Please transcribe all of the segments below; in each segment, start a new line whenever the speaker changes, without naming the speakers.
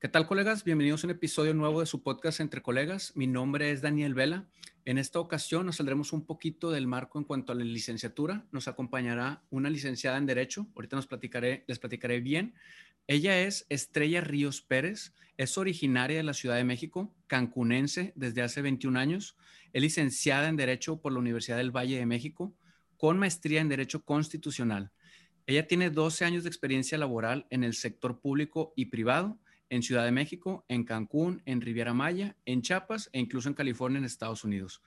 ¿Qué tal, colegas? Bienvenidos a un episodio nuevo de su podcast Entre Colegas. Mi nombre es Daniel Vela. En esta ocasión nos saldremos un poquito del marco en cuanto a la licenciatura. Nos acompañará una licenciada en Derecho. Ahorita nos platicaré, les platicaré bien. Ella es Estrella Ríos Pérez. Es originaria de la Ciudad de México, cancunense desde hace 21 años. Es licenciada en Derecho por la Universidad del Valle de México, con maestría en Derecho Constitucional. Ella tiene 12 años de experiencia laboral en el sector público y privado en Ciudad de México, en Cancún, en Riviera Maya, en Chiapas e incluso en California, en Estados Unidos.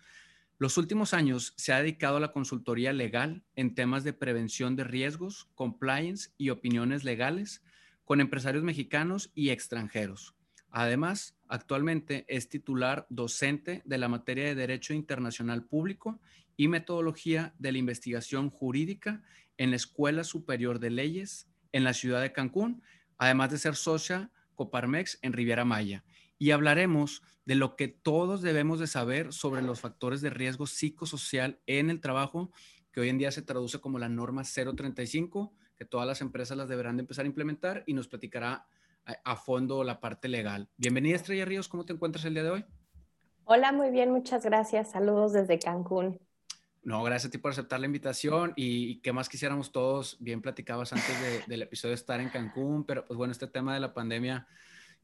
Los últimos años se ha dedicado a la consultoría legal en temas de prevención de riesgos, compliance y opiniones legales con empresarios mexicanos y extranjeros. Además, actualmente es titular docente de la materia de Derecho Internacional Público y Metodología de la Investigación Jurídica en la Escuela Superior de Leyes en la ciudad de Cancún, además de ser socia Coparmex en Riviera Maya y hablaremos de lo que todos debemos de saber sobre los factores de riesgo psicosocial en el trabajo, que hoy en día se traduce como la norma 035, que todas las empresas las deberán de empezar a implementar y nos platicará a, fondo la parte legal. Bienvenida Estrella Ríos, ¿cómo te encuentras el día de hoy?
Hola, muy bien, muchas gracias. Saludos desde Cancún.
No, gracias a ti por aceptar la invitación y, qué más quisiéramos todos, bien platicabas antes del episodio de estar en Cancún, pero pues bueno, este tema de la pandemia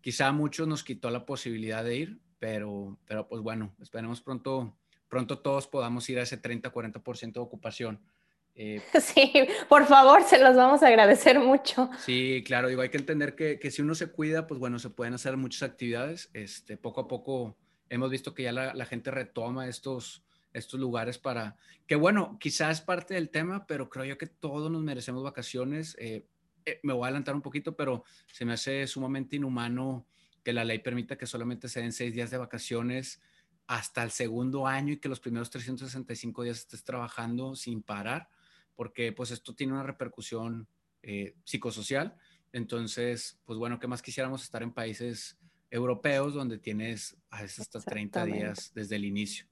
quizá a muchos nos quitó la posibilidad de ir, pero, pero pues bueno, esperemos pronto, pronto todos podamos ir a ese 30-40% de ocupación.
Eh, sí, por favor, se los vamos a agradecer mucho.
Sí, claro, digo, hay que entender que, que, si uno se cuida, pues bueno, se pueden hacer muchas actividades. Este, poco a poco hemos visto que ya la, la gente retoma estos, estos lugares para, que bueno, quizás es parte del tema, pero creo yo que todos nos merecemos vacaciones. Eh, eh, me voy a adelantar un poquito, pero se me hace sumamente inhumano que la ley permita que solamente se den seis días de vacaciones hasta el segundo año y que los primeros 365 días estés trabajando sin parar, porque pues esto tiene una repercusión eh, psicosocial. Entonces, pues bueno, ¿qué más quisiéramos estar en países europeos donde tienes a veces hasta 30 días desde el inicio?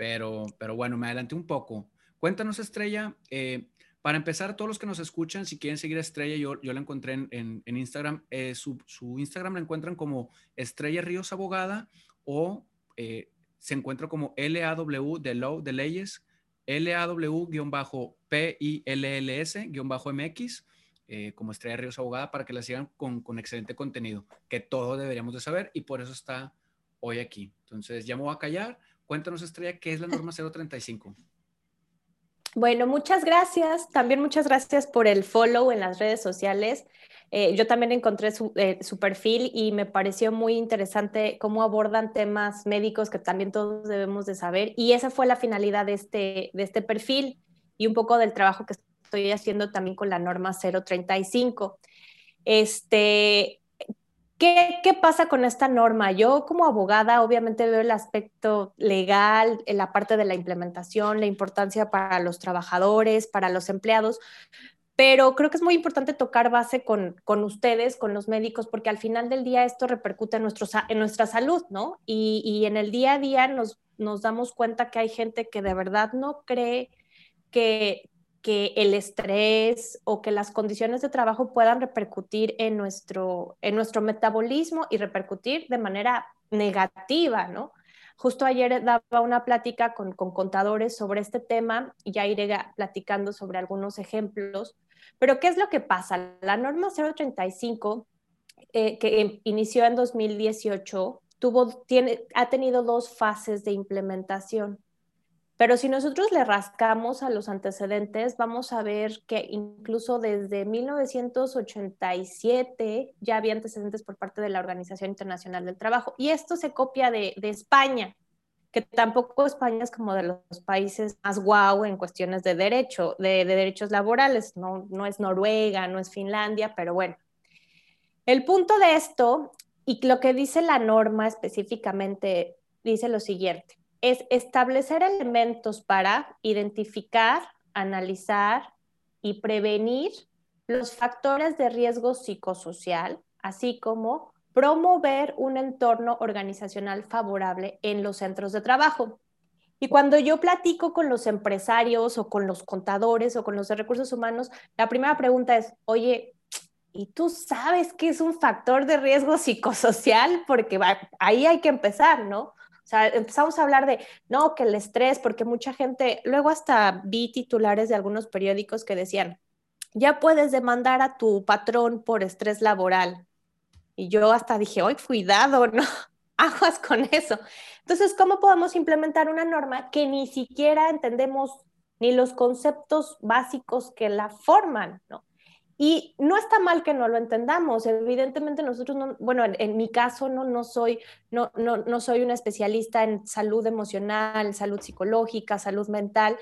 Pero, pero bueno, me adelanté un poco. Cuéntanos, Estrella, eh, para empezar, todos los que nos escuchan, si quieren seguir a Estrella, yo, yo la encontré en, en, Instagram. Eh, su, su, Instagram la encuentran como Estrella Ríos Abogada o eh, se encuentra como LAW de Law de Leyes, LAW-PILLS-MX, eh, como Estrella Ríos Abogada, para que la sigan con, con excelente contenido, que todos deberíamos de saber y por eso está hoy aquí. Entonces, ya me voy a callar Cuéntanos, Estrella, ¿qué es la norma 035?
Bueno, muchas gracias. También muchas gracias por el follow en las redes sociales. Eh, yo también encontré eh, su, perfil y me pareció muy interesante cómo abordan temas médicos que también todos debemos de saber. Y esa fue la finalidad de este, de este perfil y un poco del trabajo que estoy haciendo también con la norma 035. Este, ¿Qué, pasa con esta norma? Yo como abogada obviamente veo el aspecto legal, la parte de la implementación, la importancia para los trabajadores, para los empleados, pero creo que es muy importante tocar base con, ustedes, con los médicos, porque al final del día esto repercute en, en nuestra salud, ¿no? Y, y, en el día a día nos, nos damos cuenta que hay gente que de verdad no cree que, que el estrés o que las condiciones de trabajo puedan repercutir en nuestro, en nuestro metabolismo y repercutir de manera negativa, ¿no? Justo ayer daba una plática con, contadores sobre este tema y ya iré platicando sobre algunos ejemplos. Pero ¿qué es lo que pasa? La norma 035, eh, que inició en 2018, tuvo, tiene, ha tenido dos fases de implementación. Pero si nosotros le rascamos a los antecedentes, vamos a ver que incluso desde 1987 ya había antecedentes por parte de la Organización Internacional del Trabajo. Y esto se copia de, España, que tampoco España es como de los países más guau en cuestiones de derecho, de, de derechos laborales. No, no es Noruega, no es Finlandia, pero bueno. El punto de esto y lo que dice la norma específicamente dice lo siguiente es establecer elementos para identificar, analizar y prevenir los factores de riesgo psicosocial, así como promover un entorno organizacional favorable en los centros de trabajo. Y cuando yo platico con los empresarios o con los contadores o con los de recursos humanos, la primera pregunta es, oye, y tú sabes que es un factor de riesgo psicosocial porque ahí hay que empezar, ¿no? Sea, empezamos a hablar de, no, que el estrés, porque mucha gente, luego hasta vi titulares de algunos periódicos que decían, ya puedes demandar a tu patrón por estrés laboral. Y yo hasta dije, hoy cuidado, ¿no? Aguas con eso. Entonces, ¿cómo podemos implementar una norma que ni siquiera entendemos ni los conceptos básicos que la forman, ¿no? Y no está mal que no lo entendamos. Evidentemente nosotros, no, bueno, en, mi caso no, no, soy, no, no, no soy una especialista en salud emocional, salud psicológica, salud mental,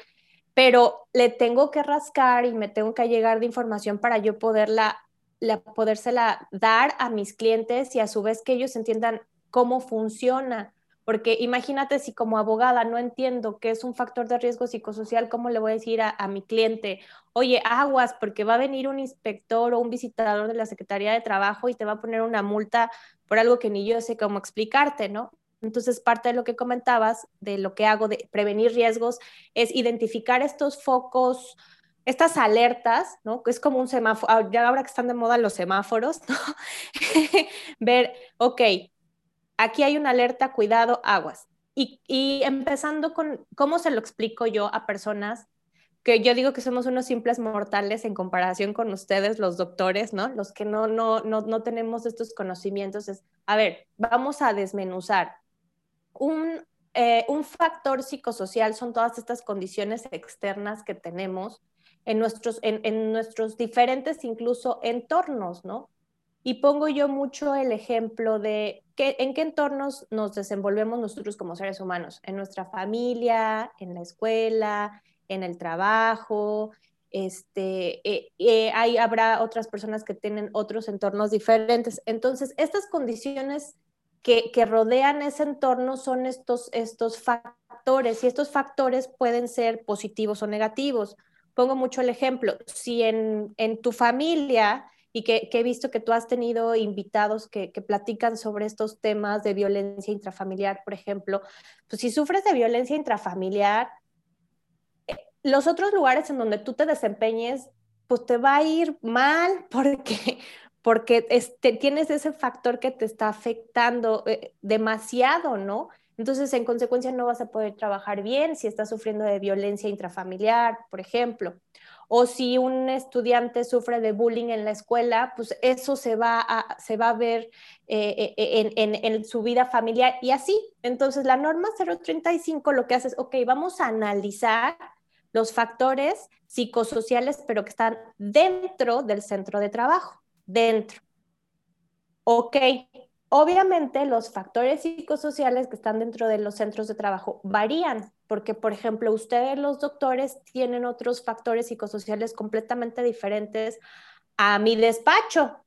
pero le tengo que rascar y me tengo que llegar de información para yo poderla, la, podérsela dar a mis clientes y a su vez que ellos entiendan cómo funciona. Porque imagínate si como abogada no entiendo qué es un factor de riesgo psicosocial, ¿cómo le voy a decir a, mi cliente, oye, aguas, porque va a venir un inspector o un visitador de la Secretaría de Trabajo y te va a poner una multa por algo que ni yo sé cómo explicarte, ¿no? Entonces, parte de lo que comentabas, de lo que hago de prevenir riesgos, es identificar estos focos, estas alertas, ¿no? Que es como un semáforo, ah, ya ahora que están de moda los semáforos, ¿no? Ver, ok, aquí hay una alerta, cuidado, aguas. Y, empezando con cómo se lo explico yo a personas que yo digo que somos unos simples mortales en comparación con ustedes, los doctores, ¿no? Los que no, no, no, no tenemos estos conocimientos. Es, a ver, vamos a desmenuzar. Un, eh, un factor psicosocial son todas estas condiciones externas que tenemos en nuestros, en, en nuestros diferentes incluso entornos, ¿no? Y pongo yo mucho el ejemplo de que, en qué entornos nos desenvolvemos nosotros como seres humanos, en nuestra familia, en la escuela, en el trabajo, este, eh, eh, habrá otras personas que tienen otros entornos diferentes. Entonces, estas condiciones que, que, rodean ese entorno son estos, estos factores y estos factores pueden ser positivos o negativos. Pongo mucho el ejemplo, si en, en tu familia y que, he visto que tú has tenido invitados que, platican sobre estos temas de violencia intrafamiliar, por ejemplo, pues si sufres de violencia intrafamiliar, eh, los otros lugares en donde tú te desempeñes, pues te va a ir mal porque, porque este, tienes ese factor que te está afectando eh, demasiado, ¿no? Entonces, en consecuencia, no vas a poder trabajar bien si estás sufriendo de violencia intrafamiliar, por ejemplo o si un estudiante sufre de bullying en la escuela, pues eso se va a, se va a ver eh, eh, en, su vida familiar y así. Entonces, la norma 035 lo que hace es, ok, vamos a analizar los factores psicosociales, pero que están dentro del centro de trabajo, dentro. Ok, obviamente los factores psicosociales que están dentro de los centros de trabajo varían porque, por ejemplo, ustedes los doctores tienen otros factores psicosociales completamente diferentes a mi despacho,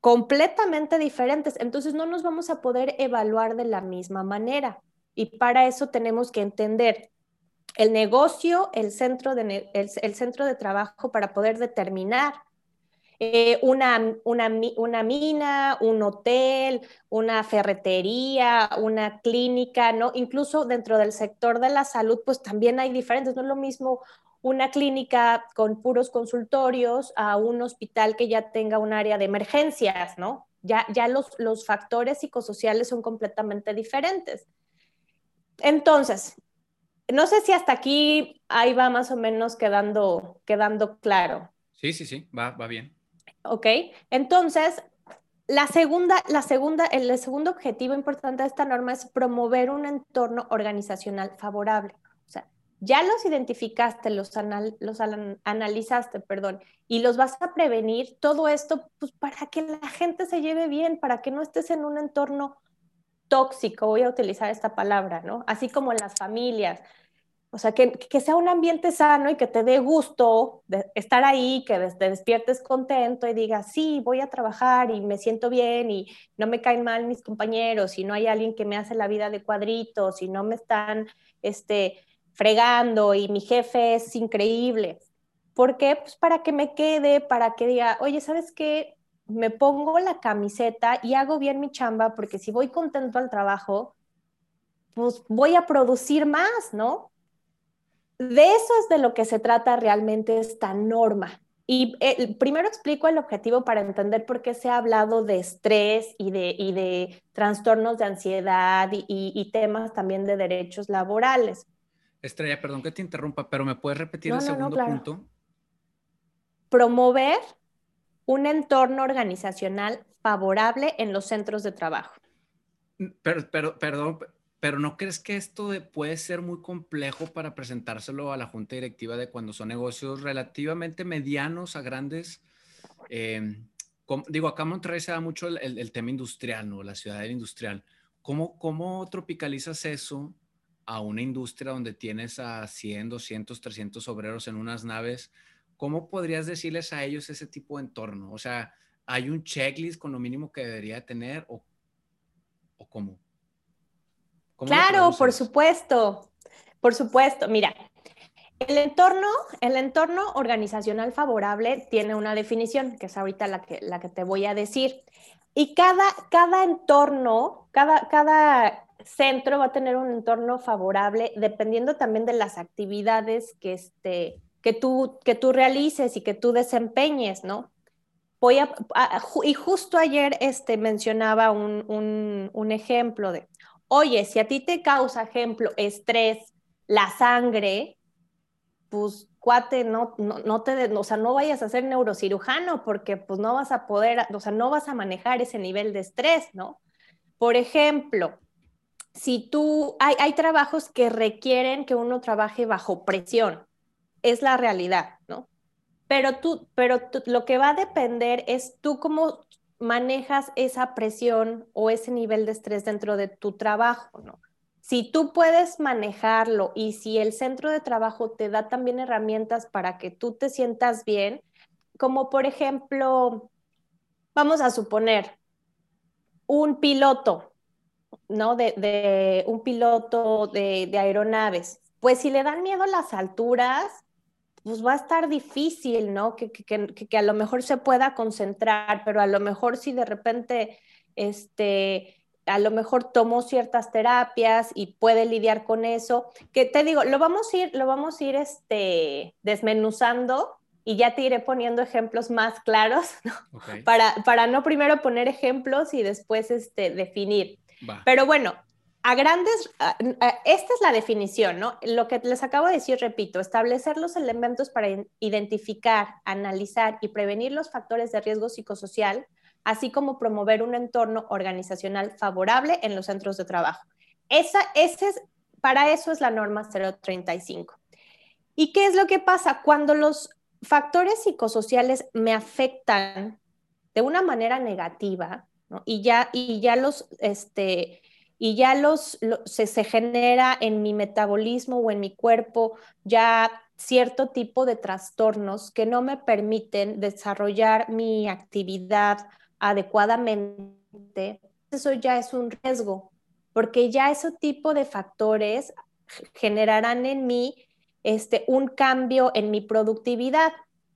completamente diferentes. Entonces, no nos vamos a poder evaluar de la misma manera. Y para eso tenemos que entender el negocio, el centro de, el centro de trabajo para poder determinar eh, una, una, una, mina, un hotel, una ferretería, una clínica, ¿no? Incluso dentro del sector de la salud, pues también hay diferentes, no es lo mismo una clínica con puros consultorios a un hospital que ya tenga un área de emergencias, ¿no? Ya, ya los, los factores psicosociales son completamente diferentes. Entonces, no sé si hasta aquí ahí va más o menos quedando, quedando claro.
Sí, sí, sí, va, va bien.
¿Ok? Entonces, la segunda, la segunda, el segundo objetivo importante de esta norma es promover un entorno organizacional favorable. O sea, ya los identificaste, los, los analizaste, perdón, y los vas a prevenir. Todo esto, pues, para que la gente se lleve bien, para que no estés en un entorno tóxico, voy a utilizar esta palabra, ¿no? Así como en las familias. O sea, que, que, sea un ambiente sano y que te dé gusto estar ahí, que te despiertes contento y digas, sí, voy a trabajar y me siento bien y no me caen mal mis compañeros y no hay alguien que me hace la vida de cuadritos y no me están este, fregando y mi jefe es increíble. ¿Por qué? Pues para que me quede, para que diga, oye, ¿sabes qué? Me pongo la camiseta y hago bien mi chamba porque si voy contento al trabajo, pues voy a producir más, ¿no? De eso es de lo que se trata realmente esta norma. y eh, primero explico el objetivo para entender por qué se ha hablado de estrés y de, y de trastornos de ansiedad y, y, temas también de derechos laborales.
Estrella, perdón que te interrumpa, pero ¿me puedes repetir el segundo punto?
Promover un entorno organizacional favorable en los centros de trabajo.
Pero, pero, perdón, pero ¿no crees que esto puede ser muy complejo para presentárselo a la junta directiva de cuando son negocios relativamente medianos a grandes? Em, digo, acá en Monterrey se da mucho el, tema industrial, ¿no? La ciudad industrial. ¿Cómo, ¿Cómo tropicalizas eso a una industria donde tienes a 100, 200, 300 obreros en unas naves? ¿Cómo podrías decirles a ellos ese tipo de entorno? O sea, ¿hay un checklist con lo mínimo que debería tener o, o cómo?
Claro, por supuesto, por supuesto. Mira, el entorno, el entorno organizacional favorable tiene una definición, que es ahorita la que, la que te voy a decir. Y cada, cada entorno, cada, cada centro va a tener un entorno favorable dependiendo también de las actividades que, este, que, tú, que tú realices y que tú desempeñes, ¿no? Voy a, y justo ayer este, mencionaba un, un, un ejemplo de, Oye, si a ti te causa, ejemplo, estrés, la sangre, pues cuate, no, no, te, o sea, no vayas a ser neurocirujano porque pues no vas a poder, o sea, no vas a manejar ese nivel de estrés, ¿no? Por ejemplo, si tú, hay, hay trabajos que requieren que uno trabaje bajo presión, es la realidad, ¿no? Pero tú, pero lo que va a depender es tú cómo manejas esa presión o ese nivel de estrés dentro de tu trabajo, ¿no? Si tú puedes manejarlo y si el centro de trabajo te da también herramientas para que tú te sientas bien, como por ejemplo, vamos a suponer un piloto, ¿no? De, un piloto de, de aeronaves. Pues si le dan miedo las alturas, pues va a estar difícil, ¿no? Que, que, a lo mejor se pueda concentrar, pero a lo mejor si de repente, este, a lo mejor tomó ciertas terapias y puede lidiar con eso, que te digo, lo vamos a ir, lo vamos a ir este, desmenuzando y ya te iré poniendo ejemplos más claros, ¿no? Para, para no primero poner ejemplos y después este, definir. Pero bueno, a grandes, esta es la definición, ¿no? Lo que les acabo de decir, repito, establecer los elementos para identificar, analizar y prevenir los factores de riesgo psicosocial, así como promover un entorno organizacional favorable en los centros de trabajo. Esa, ese es, para eso es la norma 035. ¿Y qué es lo que pasa? Cuando los factores psicosociales me afectan de una manera negativa, ¿no? y, ya, y ya los, este, y ya los, se, se, genera en mi metabolismo o en mi cuerpo ya cierto tipo de trastornos que no me permiten desarrollar mi actividad adecuadamente, eso ya es un riesgo, porque ya ese tipo de factores generarán en mí este, un cambio en mi productividad.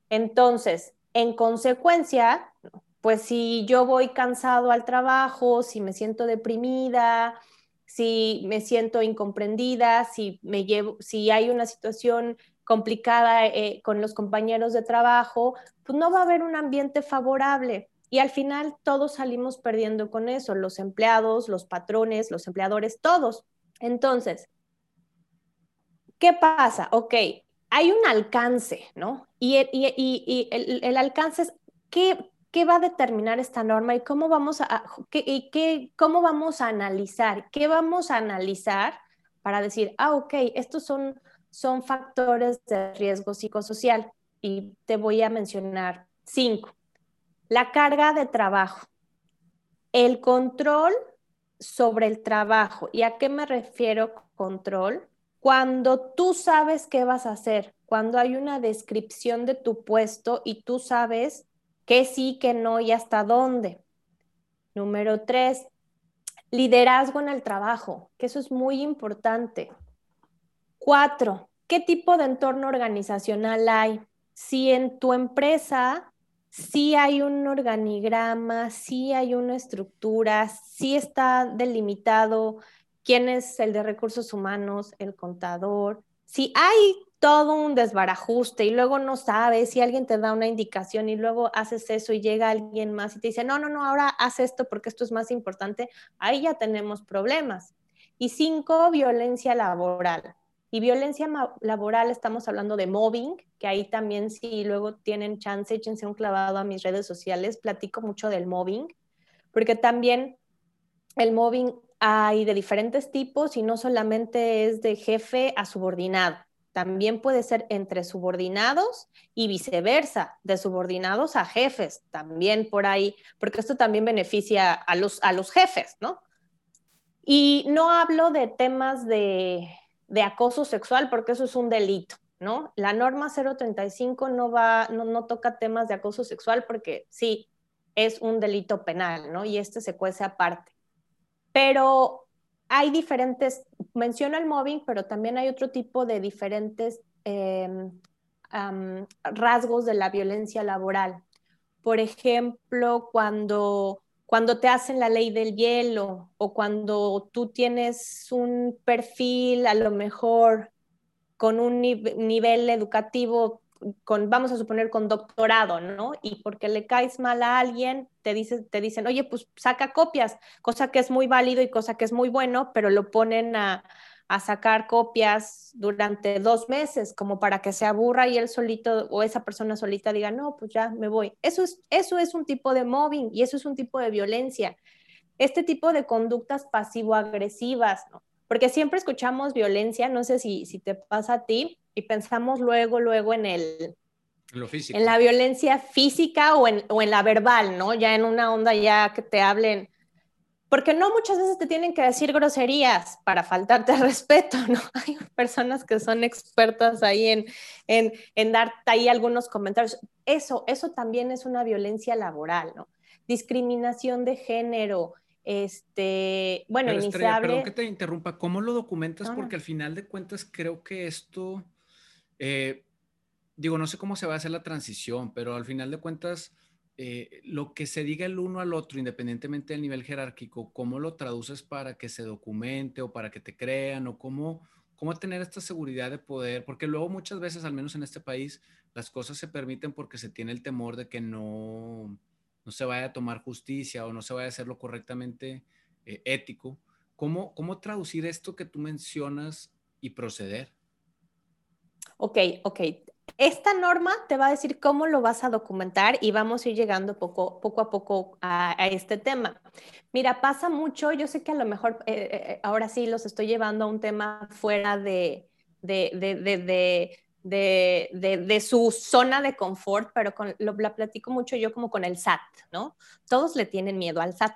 Entonces, en consecuencia, pues si yo voy cansado al trabajo, si me siento deprimida, si me siento incomprendida, si, me llevo, si hay una situación complicada eh, con los compañeros de trabajo, pues no va a haber un ambiente favorable. Y al final todos salimos perdiendo con eso, los empleados, los patrones, los empleadores, todos. Entonces, ¿qué pasa? Ok, hay un alcance, ¿no? Y, el, el, alcance es, ¿qué, qué va a determinar esta norma y cómo vamos a, qué, cómo vamos a analizar, qué vamos a analizar para decir, ah, ok, estos son, son factores de riesgo psicosocial y te voy a mencionar cinco. La carga de trabajo, el control sobre el trabajo. ¿Y a qué me refiero control? Cuando tú sabes qué vas a hacer, cuando hay una descripción de tu puesto y tú sabes qué sí, qué no y hasta dónde. Número tres, liderazgo en el trabajo, que eso es muy importante. Cuatro, ¿qué tipo de entorno organizacional hay? Si en tu empresa sí hay un organigrama, sí hay una estructura, sí está delimitado quién es el de recursos humanos, el contador, si hay todo un desbarajuste y luego no sabes si alguien te da una indicación y luego haces eso y llega alguien más y te dice, no, no, no, ahora haz esto porque esto es más importante, ahí ya tenemos problemas. Y cinco, violencia laboral. Y violencia laboral, estamos hablando de mobbing, que ahí también si luego tienen chance, échense un clavado a mis redes sociales, platico mucho del mobbing, porque también el mobbing hay de diferentes tipos y no solamente es de jefe a subordinado, también puede ser entre subordinados y viceversa, de subordinados a jefes, también por ahí, porque esto también beneficia a los, a los jefes, ¿no? Y no hablo de temas de de acoso sexual, porque eso es un delito, ¿no? La norma 035 no va, no, no toca temas de acoso sexual porque sí, es un delito penal, ¿no? Y este se cuece aparte. Pero hay diferentes, menciono el mobbing, pero también hay otro tipo de diferentes em, rasgos de la violencia laboral. Por ejemplo, cuando cuando te hacen la ley del hielo o cuando tú tienes un perfil a lo mejor con un nivel educativo, con, vamos a suponer con doctorado, ¿no? Y porque le caes mal a alguien, te, dice, te dicen, oye, pues saca copias, cosa que es muy válido y cosa que es muy bueno, pero lo ponen a, a sacar copias durante dos meses, como para que se aburra y él solito o esa persona solita diga, no, pues ya me voy. Eso es, eso es un tipo de mobbing y eso es un tipo de violencia. Este tipo de conductas pasivo-agresivas, ¿no? Porque siempre escuchamos violencia, no sé si, si te pasa a ti, y pensamos luego, luego en el, en la violencia física o en, o en, la verbal, ¿no? Ya en una onda ya que te hablen porque no muchas veces te tienen que decir groserías para faltarte respeto, ¿no? Hay personas que son expertas ahí en, en, en darte ahí algunos comentarios. Eso, eso también es una violencia laboral, ¿no? Discriminación de género, este, bueno,
Pero, iniciable. perdón que te interrumpa, ¿cómo lo documentas? Porque al final de cuentas creo que esto, eh, digo, no sé cómo se va a hacer la transición, pero al final de cuentas eh, lo que se diga el uno al otro, independientemente del nivel jerárquico, ¿cómo lo traduces para que se documente o para que te crean o cómo, cómo tener esta seguridad de poder? Porque luego muchas veces, al menos en este país, las cosas se permiten porque se tiene el temor de que no, no se vaya a tomar justicia o no se vaya a hacerlo correctamente eh, ético. ¿Cómo, ¿Cómo traducir esto que tú mencionas y proceder?
Ok, ok. Esta norma te va a decir cómo lo vas a documentar y vamos a ir llegando poco, poco a poco a, este tema. Mira, pasa mucho, yo sé que a lo mejor eh, eh, ahora sí los estoy llevando a un tema fuera de, de, de, de su zona de confort, pero con, lo, la platico mucho yo como con el SAT, ¿no? Todos le tienen miedo al SAT.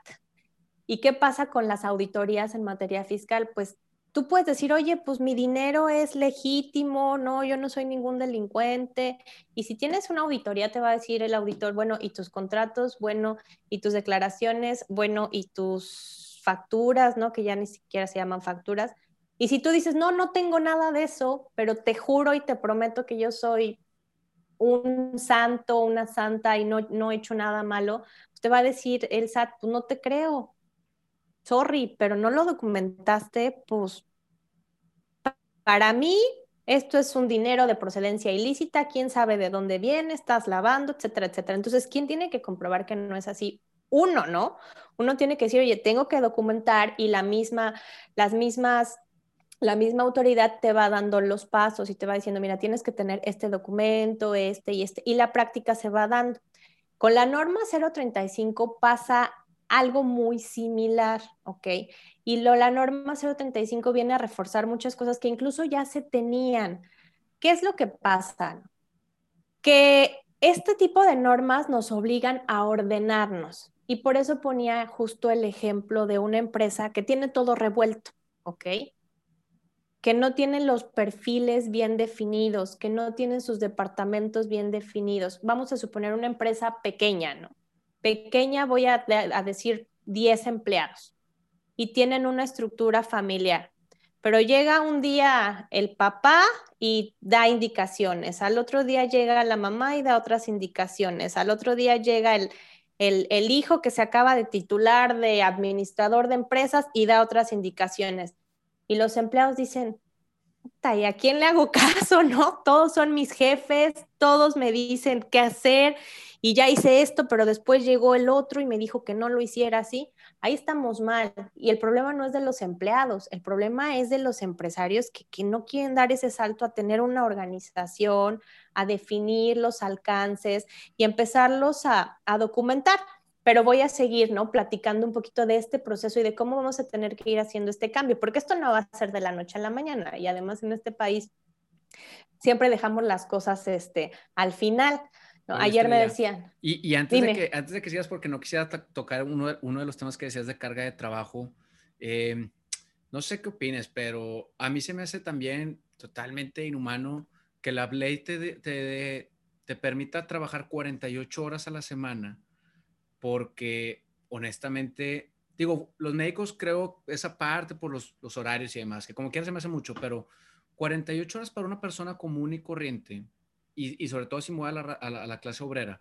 ¿Y qué pasa con las auditorías en materia fiscal? Pues tú puedes decir, oye, pues mi dinero es legítimo, no, yo no soy ningún delincuente. Y si tienes una auditoría, te va a decir el auditor, bueno, y tus contratos, bueno, y tus declaraciones, bueno, y tus facturas, ¿no? Que ya ni siquiera se llaman facturas. Y si tú dices, no, no tengo nada de eso, pero te juro y te prometo que yo soy un santo, una santa y no, no he hecho nada malo, pues te va a decir el SAT, pues no te creo, sorry, pero no lo documentaste, pues para mí esto es un dinero de procedencia ilícita, quién sabe de dónde viene, estás lavando, etcétera, etcétera. Entonces, ¿quién tiene que comprobar que no es así? Uno, ¿no? Uno tiene que decir, oye, tengo que documentar y la misma, las mismas la misma autoridad te va dando los pasos y te va diciendo, mira, tienes que tener este documento, este y este, y la práctica se va dando. Con la norma 035 pasa algo muy similar, ¿ok? Y lo, la norma 035 viene a reforzar muchas cosas que incluso ya se tenían. ¿Qué es lo que pasa? Que este tipo de normas nos obligan a ordenarnos. Y por eso ponía justo el ejemplo de una empresa que tiene todo revuelto, ¿ok? Que no tiene los perfiles bien definidos, que no tiene sus departamentos bien definidos. Vamos a suponer una empresa pequeña, ¿no? pequeña, voy a, decir 10 empleados y tienen una estructura familiar. Pero llega un día el papá y da indicaciones, al otro día llega la mamá y da otras indicaciones, al otro día llega el, el hijo que se acaba de titular de administrador de empresas y da otras indicaciones. Y los empleados dicen, ¿y a quién le hago caso, no? Todos son mis jefes, todos me dicen qué hacer y ya hice esto, pero después llegó el otro y me dijo que no lo hiciera así. Ahí estamos mal. Y el problema no es de los empleados, el problema es de los empresarios que, que no quieren dar ese salto a tener una organización, a definir los alcances y empezarlos a, a documentar pero voy a seguir, ¿no? Platicando un poquito de este proceso y de cómo vamos a tener que ir haciendo este cambio, porque esto no va a ser de la noche a la mañana y además en este país siempre dejamos las cosas este, al final. Ayer me decían.
Y, antes, de que, antes de que sigas, porque no quisiera tocar uno de, uno de los temas que decías de carga de trabajo, em, no sé qué opines, pero a mí se me hace también totalmente inhumano que la ley te, te, te permita trabajar 48 horas a la semana porque honestamente, digo, los médicos creo esa parte por los, horarios y demás, que como quiera se me hace mucho, pero 48 horas para una persona común y corriente, y, sobre todo si mueve a la, clase obrera,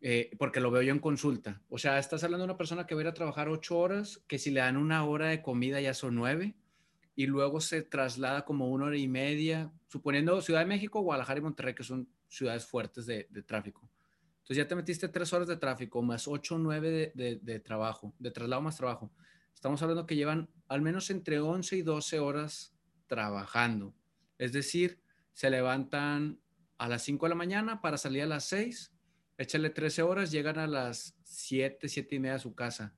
eh, porque lo veo yo en consulta. O sea, estás hablando de una persona que va a ir a trabajar 8 horas, que si le dan una hora de comida ya son 9, y luego se traslada como una hora y media, suponiendo Ciudad de México, Guadalajara y Monterrey, que son ciudades fuertes de tráfico. Entonces ya te metiste tres horas de tráfico, más ocho o nueve de, trabajo, de traslado más trabajo. Estamos hablando que llevan al menos entre 11 y 12 horas trabajando. Es decir, se levantan a las 5 de la mañana para salir a las 6, échale 13 horas, llegan a las 7, 7 y media a su casa.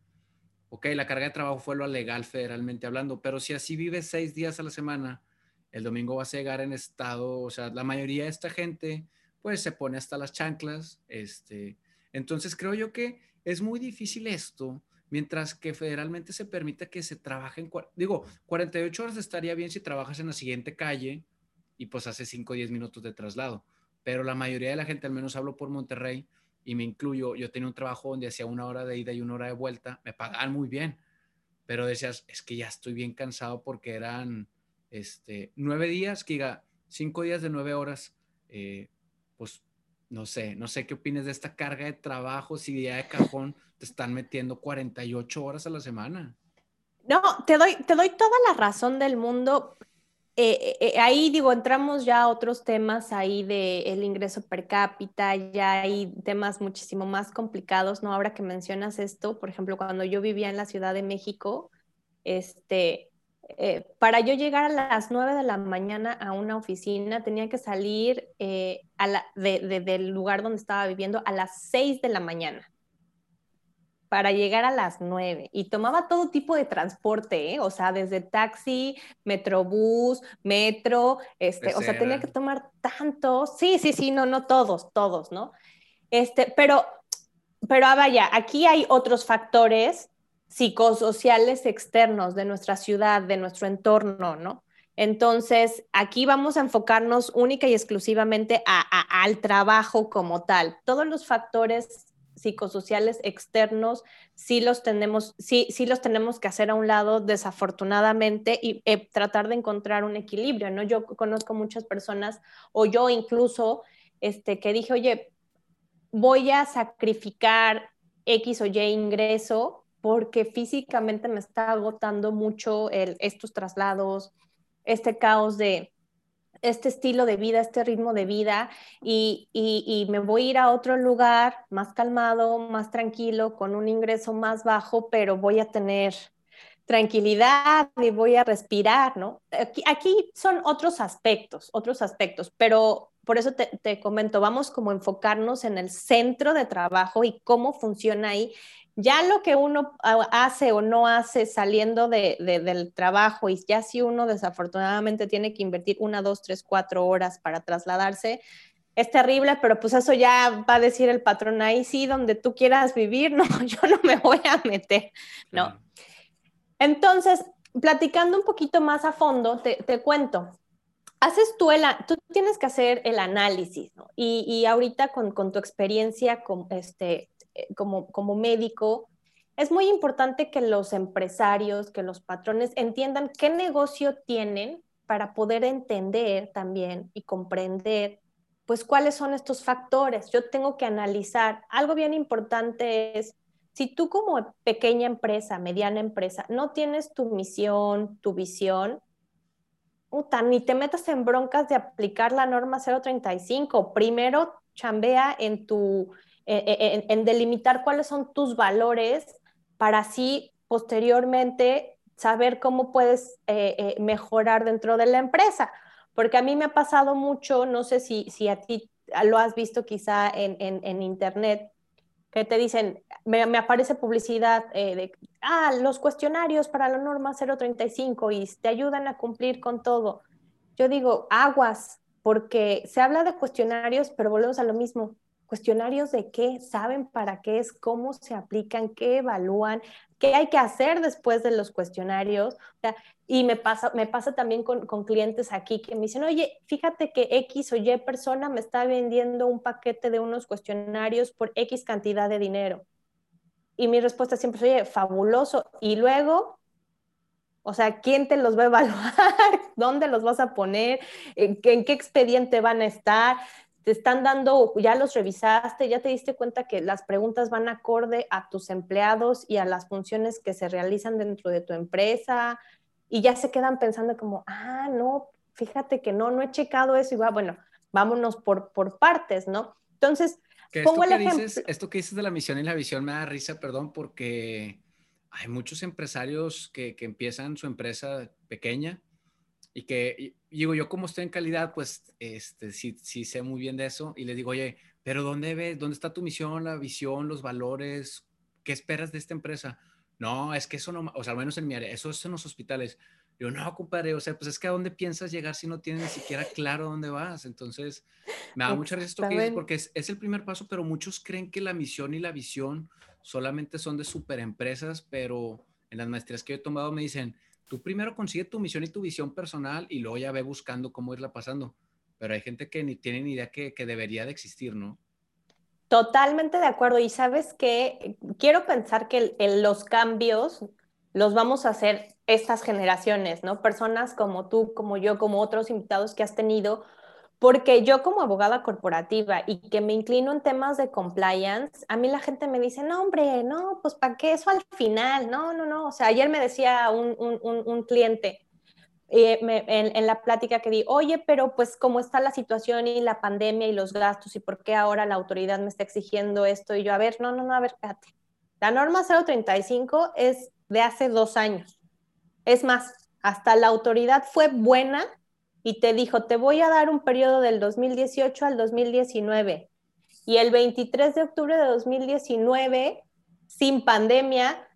Ok, la carga de trabajo fue lo legal federalmente hablando, pero si así vives seis días a la semana, el domingo vas a llegar en estado, o sea, la mayoría de esta gente pues se pone hasta las chanclas. Este, entonces creo yo que es muy difícil esto, mientras que federalmente se permite que se trabaje en, digo, 48 horas estaría bien si trabajas en la siguiente calle y pues hace 5 o 10 minutos de traslado, pero la mayoría de la gente, al menos hablo por Monterrey y me incluyo, yo tenía un trabajo donde hacía una hora de ida y una hora de vuelta, me pagaban muy bien, pero decías, es que ya estoy bien cansado porque eran este, nueve días, que diga, cinco días de nueve horas, eh, pues no sé, no sé qué opinas de esta carga de trabajo, si ya de cajón te están metiendo 48 horas a la semana.
No, te doy, te doy toda la razón del mundo. Eh, eh, ahí digo, entramos ya a otros temas ahí de el ingreso per cápita, ya hay temas muchísimo más complicados, ¿no? Ahora que mencionas esto, por ejemplo, cuando yo vivía en la Ciudad de México, este, eh, para yo llegar a las 9 de la mañana a una oficina, tenía que salir eh, del lugar donde estaba viviendo a las 6 de la mañana para llegar a las 9 y tomaba todo tipo de transporte, ¿eh? o sea, desde taxi, metrobús, metro, este, o sea, tenía que tomar tanto, sí, sí, sí, no, no todos, todos, ¿no? Este, pero, pero ah, vaya, aquí hay otros factores psicosociales externos de nuestra ciudad, de nuestro entorno, ¿no? Entonces, aquí vamos a enfocarnos única y exclusivamente al trabajo como tal. Todos los factores psicosociales externos sí los tenemos, sí, sí los tenemos que hacer a un lado, desafortunadamente, y eh, tratar de encontrar un equilibrio, ¿no? Yo conozco muchas personas, o yo incluso, este, que dije, oye, voy a sacrificar X o Y ingreso porque físicamente me está agotando mucho estos traslados, este caos de este estilo de vida, este ritmo de vida, y, y, me voy a ir a otro lugar más calmado, más tranquilo, con un ingreso más bajo, pero voy a tener tranquilidad y voy a respirar, ¿no? Aquí, aquí son otros aspectos, otros aspectos, pero por eso te, te, comento, vamos como enfocarnos en el centro de trabajo y cómo funciona ahí ya lo que uno hace o no hace saliendo de, del trabajo y ya si uno desafortunadamente tiene que invertir una, dos, tres, cuatro horas para trasladarse, es terrible, pero pues eso ya va a decir el patrón ahí, sí, donde tú quieras vivir, no, yo no me voy a meter, ¿no? Entonces, platicando un poquito más a fondo, te, cuento, haces tú el, tú tienes que hacer el análisis, ¿no? Y, y ahorita con, con, tu experiencia con, este, eh, como, como médico, es muy importante que los empresarios, que los patrones entiendan qué negocio tienen para poder entender también y comprender, pues, cuáles son estos factores. Yo tengo que analizar. Algo bien importante es, si tú como pequeña empresa, mediana empresa, no tienes tu misión, tu visión, puta, ni te metas en broncas de aplicar la norma 035. Primero chambea en tu, eh, eh, en, delimitar cuáles son tus valores para así posteriormente saber cómo puedes eh, mejorar dentro de la empresa. Porque a mí me ha pasado mucho, no sé si, si a ti lo has visto quizá en, en, internet, que te dicen, me, aparece publicidad de, ah, los cuestionarios para la norma 035 y te ayudan a cumplir con todo. Yo digo, aguas, porque se habla de cuestionarios, pero volvemos a lo mismo. ¿Cuestionarios de qué? ¿Saben para qué es? ¿Cómo se aplican? ¿Qué evalúan? ¿Qué hay que hacer después de los cuestionarios? y me pasa, me pasa también con, con, clientes aquí que me dicen, oye, fíjate que X o Y persona me está vendiendo un paquete de unos cuestionarios por X cantidad de dinero. Y mi respuesta siempre es, oye, fabuloso. Y luego, o sea, ¿quién te los va a evaluar? ¿Dónde los vas a poner? ¿En qué, expediente van a estar? ¿Te están dando, ya los revisaste, ya te diste cuenta que las preguntas van acorde a tus empleados y a las funciones que se realizan dentro de tu empresa? Y ya se quedan pensando como, ah, no, fíjate que no, no he checado eso y va, bueno, vámonos por, por partes, ¿no? Entonces,
Pongo esto, el que dices, esto que dices de la misión y la visión me da risa, perdón, porque hay muchos empresarios que, que empiezan su empresa pequeña y que, digo, yo como estoy en calidad, pues este, sí, sí sé muy bien de eso y les digo, oye, pero ¿dónde ves? ¿Dónde está tu misión, la visión, los valores? ¿Qué esperas de esta empresa? No, es que eso no, o sea, al menos en mi área, eso es en los hospitales. Yo, no, compadre, o sea, pues es que a dónde piensas llegar si no tienes ni siquiera claro dónde vas. Entonces, me da mucha risa esto que dices porque es, es, el primer paso, pero muchos creen que la misión y la visión solamente son de superempresas, pero en las maestrías que yo he tomado me dicen, tú primero consigue tu misión y tu visión personal y luego ya ve buscando cómo irla pasando. Pero hay gente que ni tiene ni idea que, que debería de existir, ¿no?
Totalmente de acuerdo. Y sabes que quiero pensar que los cambios los vamos a hacer estas generaciones, ¿no? Personas como tú, como yo, como otros invitados que has tenido, porque yo como abogada corporativa y que me inclino en temas de compliance, a mí la gente me dice, no, hombre, no, pues ¿para qué eso al final? No, no, no. O sea, ayer me decía un, un, cliente eh, en, en, la plática que di, oye, pero pues cómo está la situación y la pandemia y los gastos y por qué ahora la autoridad me está exigiendo esto y yo, a ver, no, no, no, a ver, espérate. La norma 035 es de hace dos años. Es más, hasta la autoridad fue buena y te dijo, te voy a dar un periodo del 2018 al 2019. Y el 23 de octubre de 2019, sin pandemia,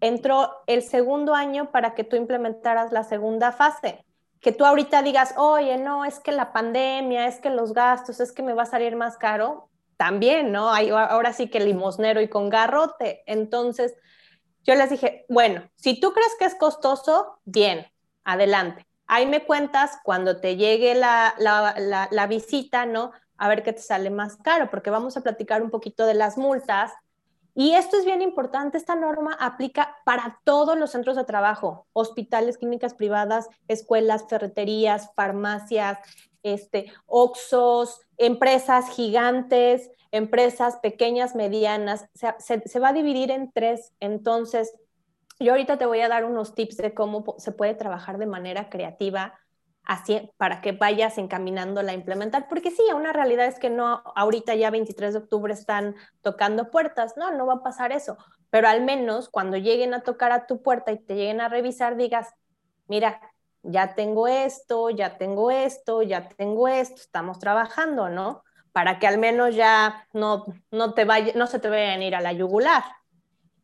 entró el segundo año para que tú implementaras la segunda fase. Que tú ahorita digas, oye, no, es que la pandemia, es que los gastos, es que me va a salir más caro. También, ¿no? Ahora sí que limosnero y con garrote. Entonces, yo les dije, bueno, si tú crees que es costoso, bien, adelante. Ahí me cuentas cuando te llegue la, la, visita, ¿no? A ver qué te sale más caro, porque vamos a platicar un poquito de las multas. Y esto es bien importante, esta norma aplica para todos los centros de trabajo, hospitales, clínicas privadas, escuelas, ferreterías, farmacias, este, oxos, empresas gigantes, empresas pequeñas, medianas, se, va a dividir en tres. Entonces, yo ahorita te voy a dar unos tips de cómo se puede trabajar de manera creativa así para que vayas encaminándola a implementar, porque sí, una realidad es que no, ahorita ya 23 de octubre están tocando puertas, no, no va a pasar eso, pero al menos cuando lleguen a tocar a tu puerta y te lleguen a revisar, digas, mira, ya tengo esto, ya tengo esto, ya tengo esto, estamos trabajando, ¿no? para que al menos ya no, no, te vaya, no se te vayan a ir a la yugular.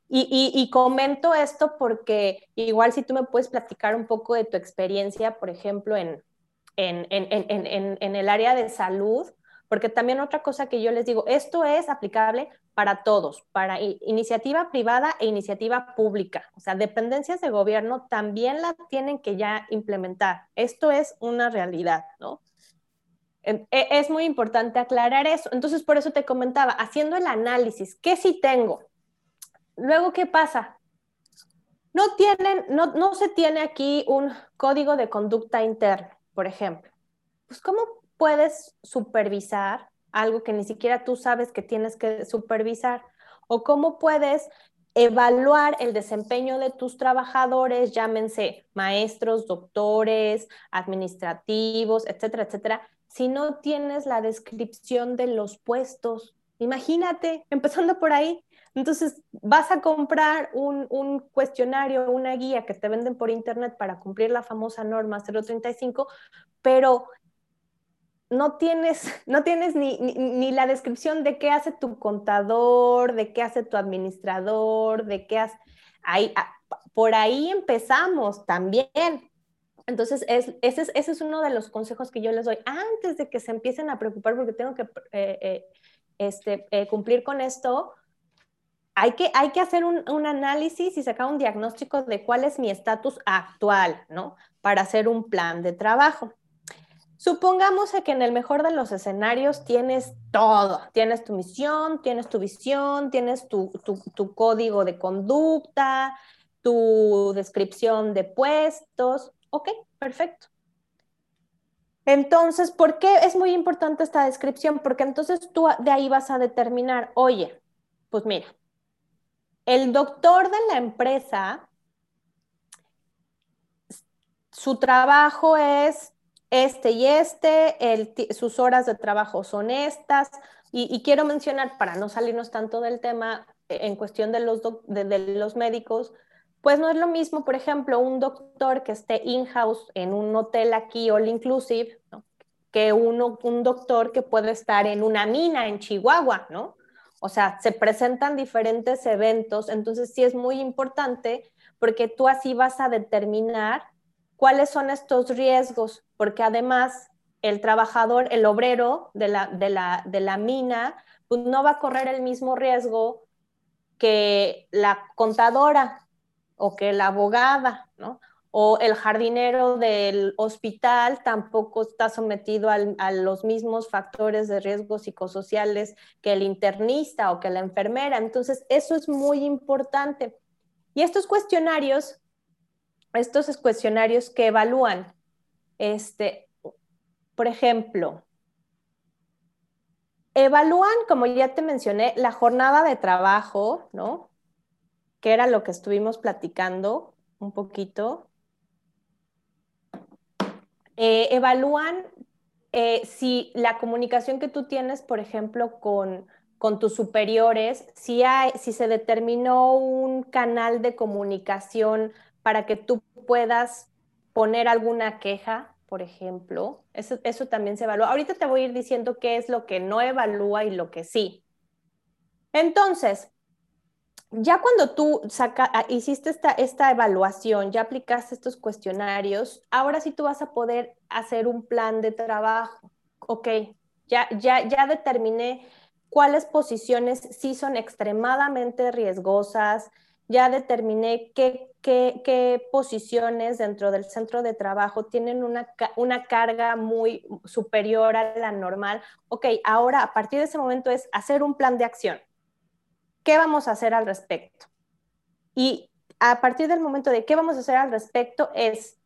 Y, y, comento esto porque igual si tú me puedes platicar un poco de tu experiencia, por ejemplo, en, en, en, en, el área de salud, porque también otra cosa que yo les digo, esto es aplicable para todos, para iniciativa privada e iniciativa pública. O sea, dependencias de gobierno también la tienen que ya implementar. Esto es una realidad, ¿no? E, es muy importante aclarar eso. Entonces, por eso te comentaba, haciendo el análisis, ¿qué sí tengo? Luego, ¿qué pasa? No, tienen, no, no se tiene aquí un código de conducta interna, por ejemplo. Pues, ¿cómo puedes supervisar algo que ni siquiera tú sabes que tienes que supervisar? ¿O cómo puedes evaluar el desempeño de tus trabajadores, llámense maestros, doctores, administrativos, etcétera, etcétera, si no tienes la descripción de los puestos. Imagínate, empezando por ahí. Entonces, vas a comprar un, un, cuestionario, una guía que te venden por internet para cumplir la famosa norma 035, pero no tienes, no tienes ni, ni, la descripción de qué hace tu contador, de qué hace tu administrador, de qué hace... Ahí, ah, por ahí empezamos también. Entonces, es, ese, es, ese, es, uno de los consejos que yo les doy antes de que se empiecen a preocupar porque tengo que eh, eh, este, eh, cumplir con esto. Hay que, hay que hacer un, un, análisis y sacar un diagnóstico de cuál es mi estatus actual, ¿no? Para hacer un plan de trabajo. Supongamos que en el mejor de los escenarios tienes todo, tienes tu misión, tienes tu visión, tienes tu, código de conducta, tu descripción de puestos. Ok, perfecto. Entonces, ¿por qué es muy importante esta descripción? Porque entonces tú de ahí vas a determinar, oye, pues mira, el doctor de la empresa, su trabajo es este y este, sus horas de trabajo son estas. Y, quiero mencionar, para no salirnos tanto del tema, e, en cuestión de los, de, los médicos, pues no es lo mismo, por ejemplo, un doctor que esté in-house en un hotel aquí all inclusive, que uno, un doctor que puede estar en una mina en Chihuahua, ¿no? O sea, se presentan diferentes eventos, entonces sí es muy importante porque tú así vas a determinar cuáles son estos riesgos, porque además el trabajador, el obrero de la, de la, de la mina, pues no va a correr el mismo riesgo que la contadora o que la abogada, ¿no? O el jardinero del hospital tampoco está sometido a los mismos factores de riesgo psicosociales que el internista o que la enfermera. Entonces, eso es muy importante. Y estos cuestionarios estos cuestionarios que evalúan, este, por ejemplo, evalúan, como ya te mencioné, la jornada de trabajo, ¿no? Que era lo que estuvimos platicando un poquito. Eh, evalúan eh, si la comunicación que tú tienes, por ejemplo, con, con tus superiores, si, hay, si se determinó un canal de comunicación para que tú puedas poner alguna queja, por ejemplo. Eso, eso también se evalúa. Ahorita te voy a ir diciendo qué es lo que no evalúa y lo que sí. Entonces, ya cuando tú ah, hiciste esta, evaluación, ya aplicaste estos cuestionarios, ahora sí tú vas a poder hacer un plan de trabajo. Ok, ya, ya, ya determiné cuáles posiciones sí son extremadamente riesgosas, ya determiné qué, qué, posiciones dentro del centro de trabajo tienen una, una, carga muy superior a la normal. Ok, ahora a partir de ese momento es hacer un plan de acción. ¿Qué vamos a hacer al respecto? Y a partir del momento de qué vamos a hacer al respecto es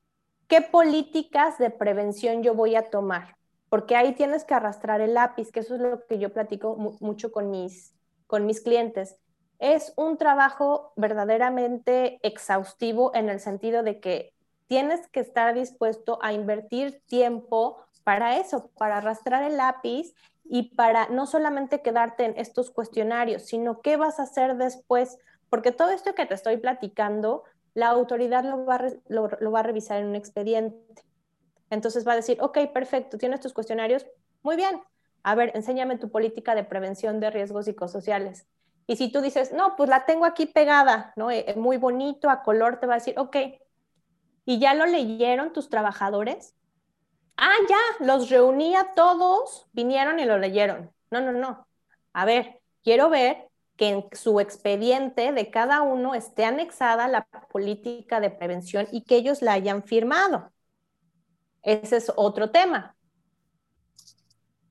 qué políticas de prevención yo voy a tomar. Porque ahí tienes que arrastrar el lápiz, que eso es lo que yo platico mucho con mis, con mis clientes es un trabajo verdaderamente exhaustivo en el sentido de que tienes que estar dispuesto a invertir tiempo para eso, para arrastrar el lápiz y para no solamente quedarte en estos cuestionarios, sino qué vas a hacer después, porque todo esto que te estoy platicando, la autoridad lo va, lo, va a revisar en un expediente. Entonces va a decir, ok, perfecto, tienes tus cuestionarios, muy bien, a ver, enséñame tu política de prevención de riesgos psicosociales. Y si tú dices, no, pues la tengo aquí pegada, ¿no? Eh, muy bonito, a color, te va a decir, ok. ¿Y ya lo leyeron tus trabajadores? Ah, ya, los reuní a todos, vinieron y lo leyeron. No, no, no. A ver, quiero ver que en su expediente de cada uno esté anexada la política de prevención y que ellos la hayan firmado. Ese es otro tema.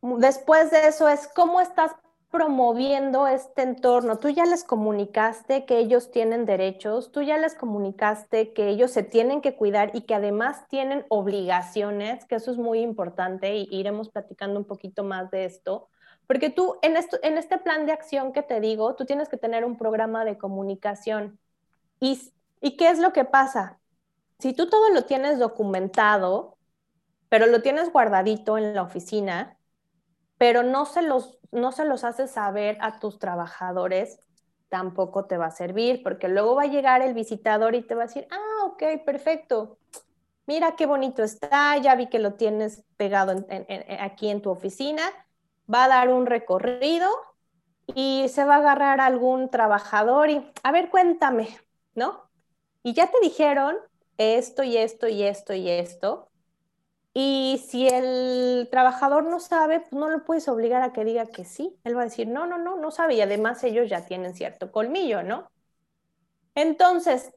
Después de eso es cómo estás promoviendo este entorno. Tú ya les comunicaste que ellos tienen derechos, tú ya les comunicaste que ellos se tienen que cuidar y que además tienen obligaciones, que eso es muy importante y iremos platicando un poquito más de esto, Porque tú, en, este plan de acción que te digo, tú tienes que tener un programa de comunicación. ¿Y, ¿Y qué es lo que pasa? Si tú todo lo tienes documentado, pero lo tienes guardadito en la oficina, pero no se los, no se los haces saber a tus trabajadores, tampoco te va a servir, porque luego va a llegar el visitador y te va a decir, ah, ok, perfecto, mira qué bonito está, ya vi que lo tienes pegado aquí en tu oficina, va a dar un recorrido y se va a agarrar algún trabajador y, a ver, cuéntame, ¿no? Y ya te dijeron esto y esto y esto y esto, y si el trabajador no sabe, pues no lo puedes obligar a que diga que sí. Él va a decir, no, no, no, no sabe. Y además ellos ya tienen cierto colmillo, ¿no? Entonces,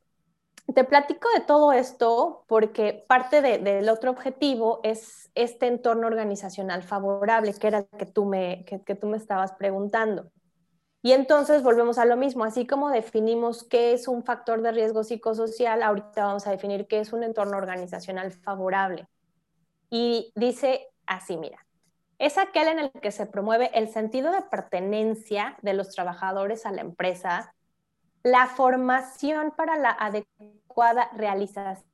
te platico de todo esto porque parte del otro objetivo es este entorno organizacional favorable, que era el que tú me, que, que tú me estabas preguntando. Y entonces volvemos a lo mismo, así como definimos qué es un factor de riesgo psicosocial, ahorita vamos a definir qué es un entorno organizacional favorable y dice así, mira, es aquel en el que se promueve el sentido de pertenencia de los trabajadores a la empresa, la formación para la adecuada realización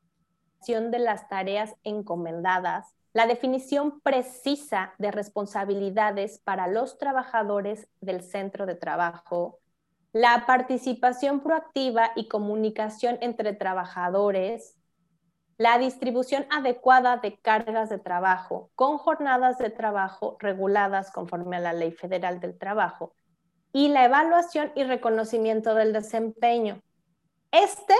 de las tareas encomendadas, la definición precisa de responsabilidades para los trabajadores del centro de trabajo, la participación proactiva y comunicación entre trabajadores, la distribución adecuada de cargas de trabajo con jornadas de trabajo reguladas conforme a la Ley Federal del Trabajo y la evaluación y reconocimiento del desempeño. Este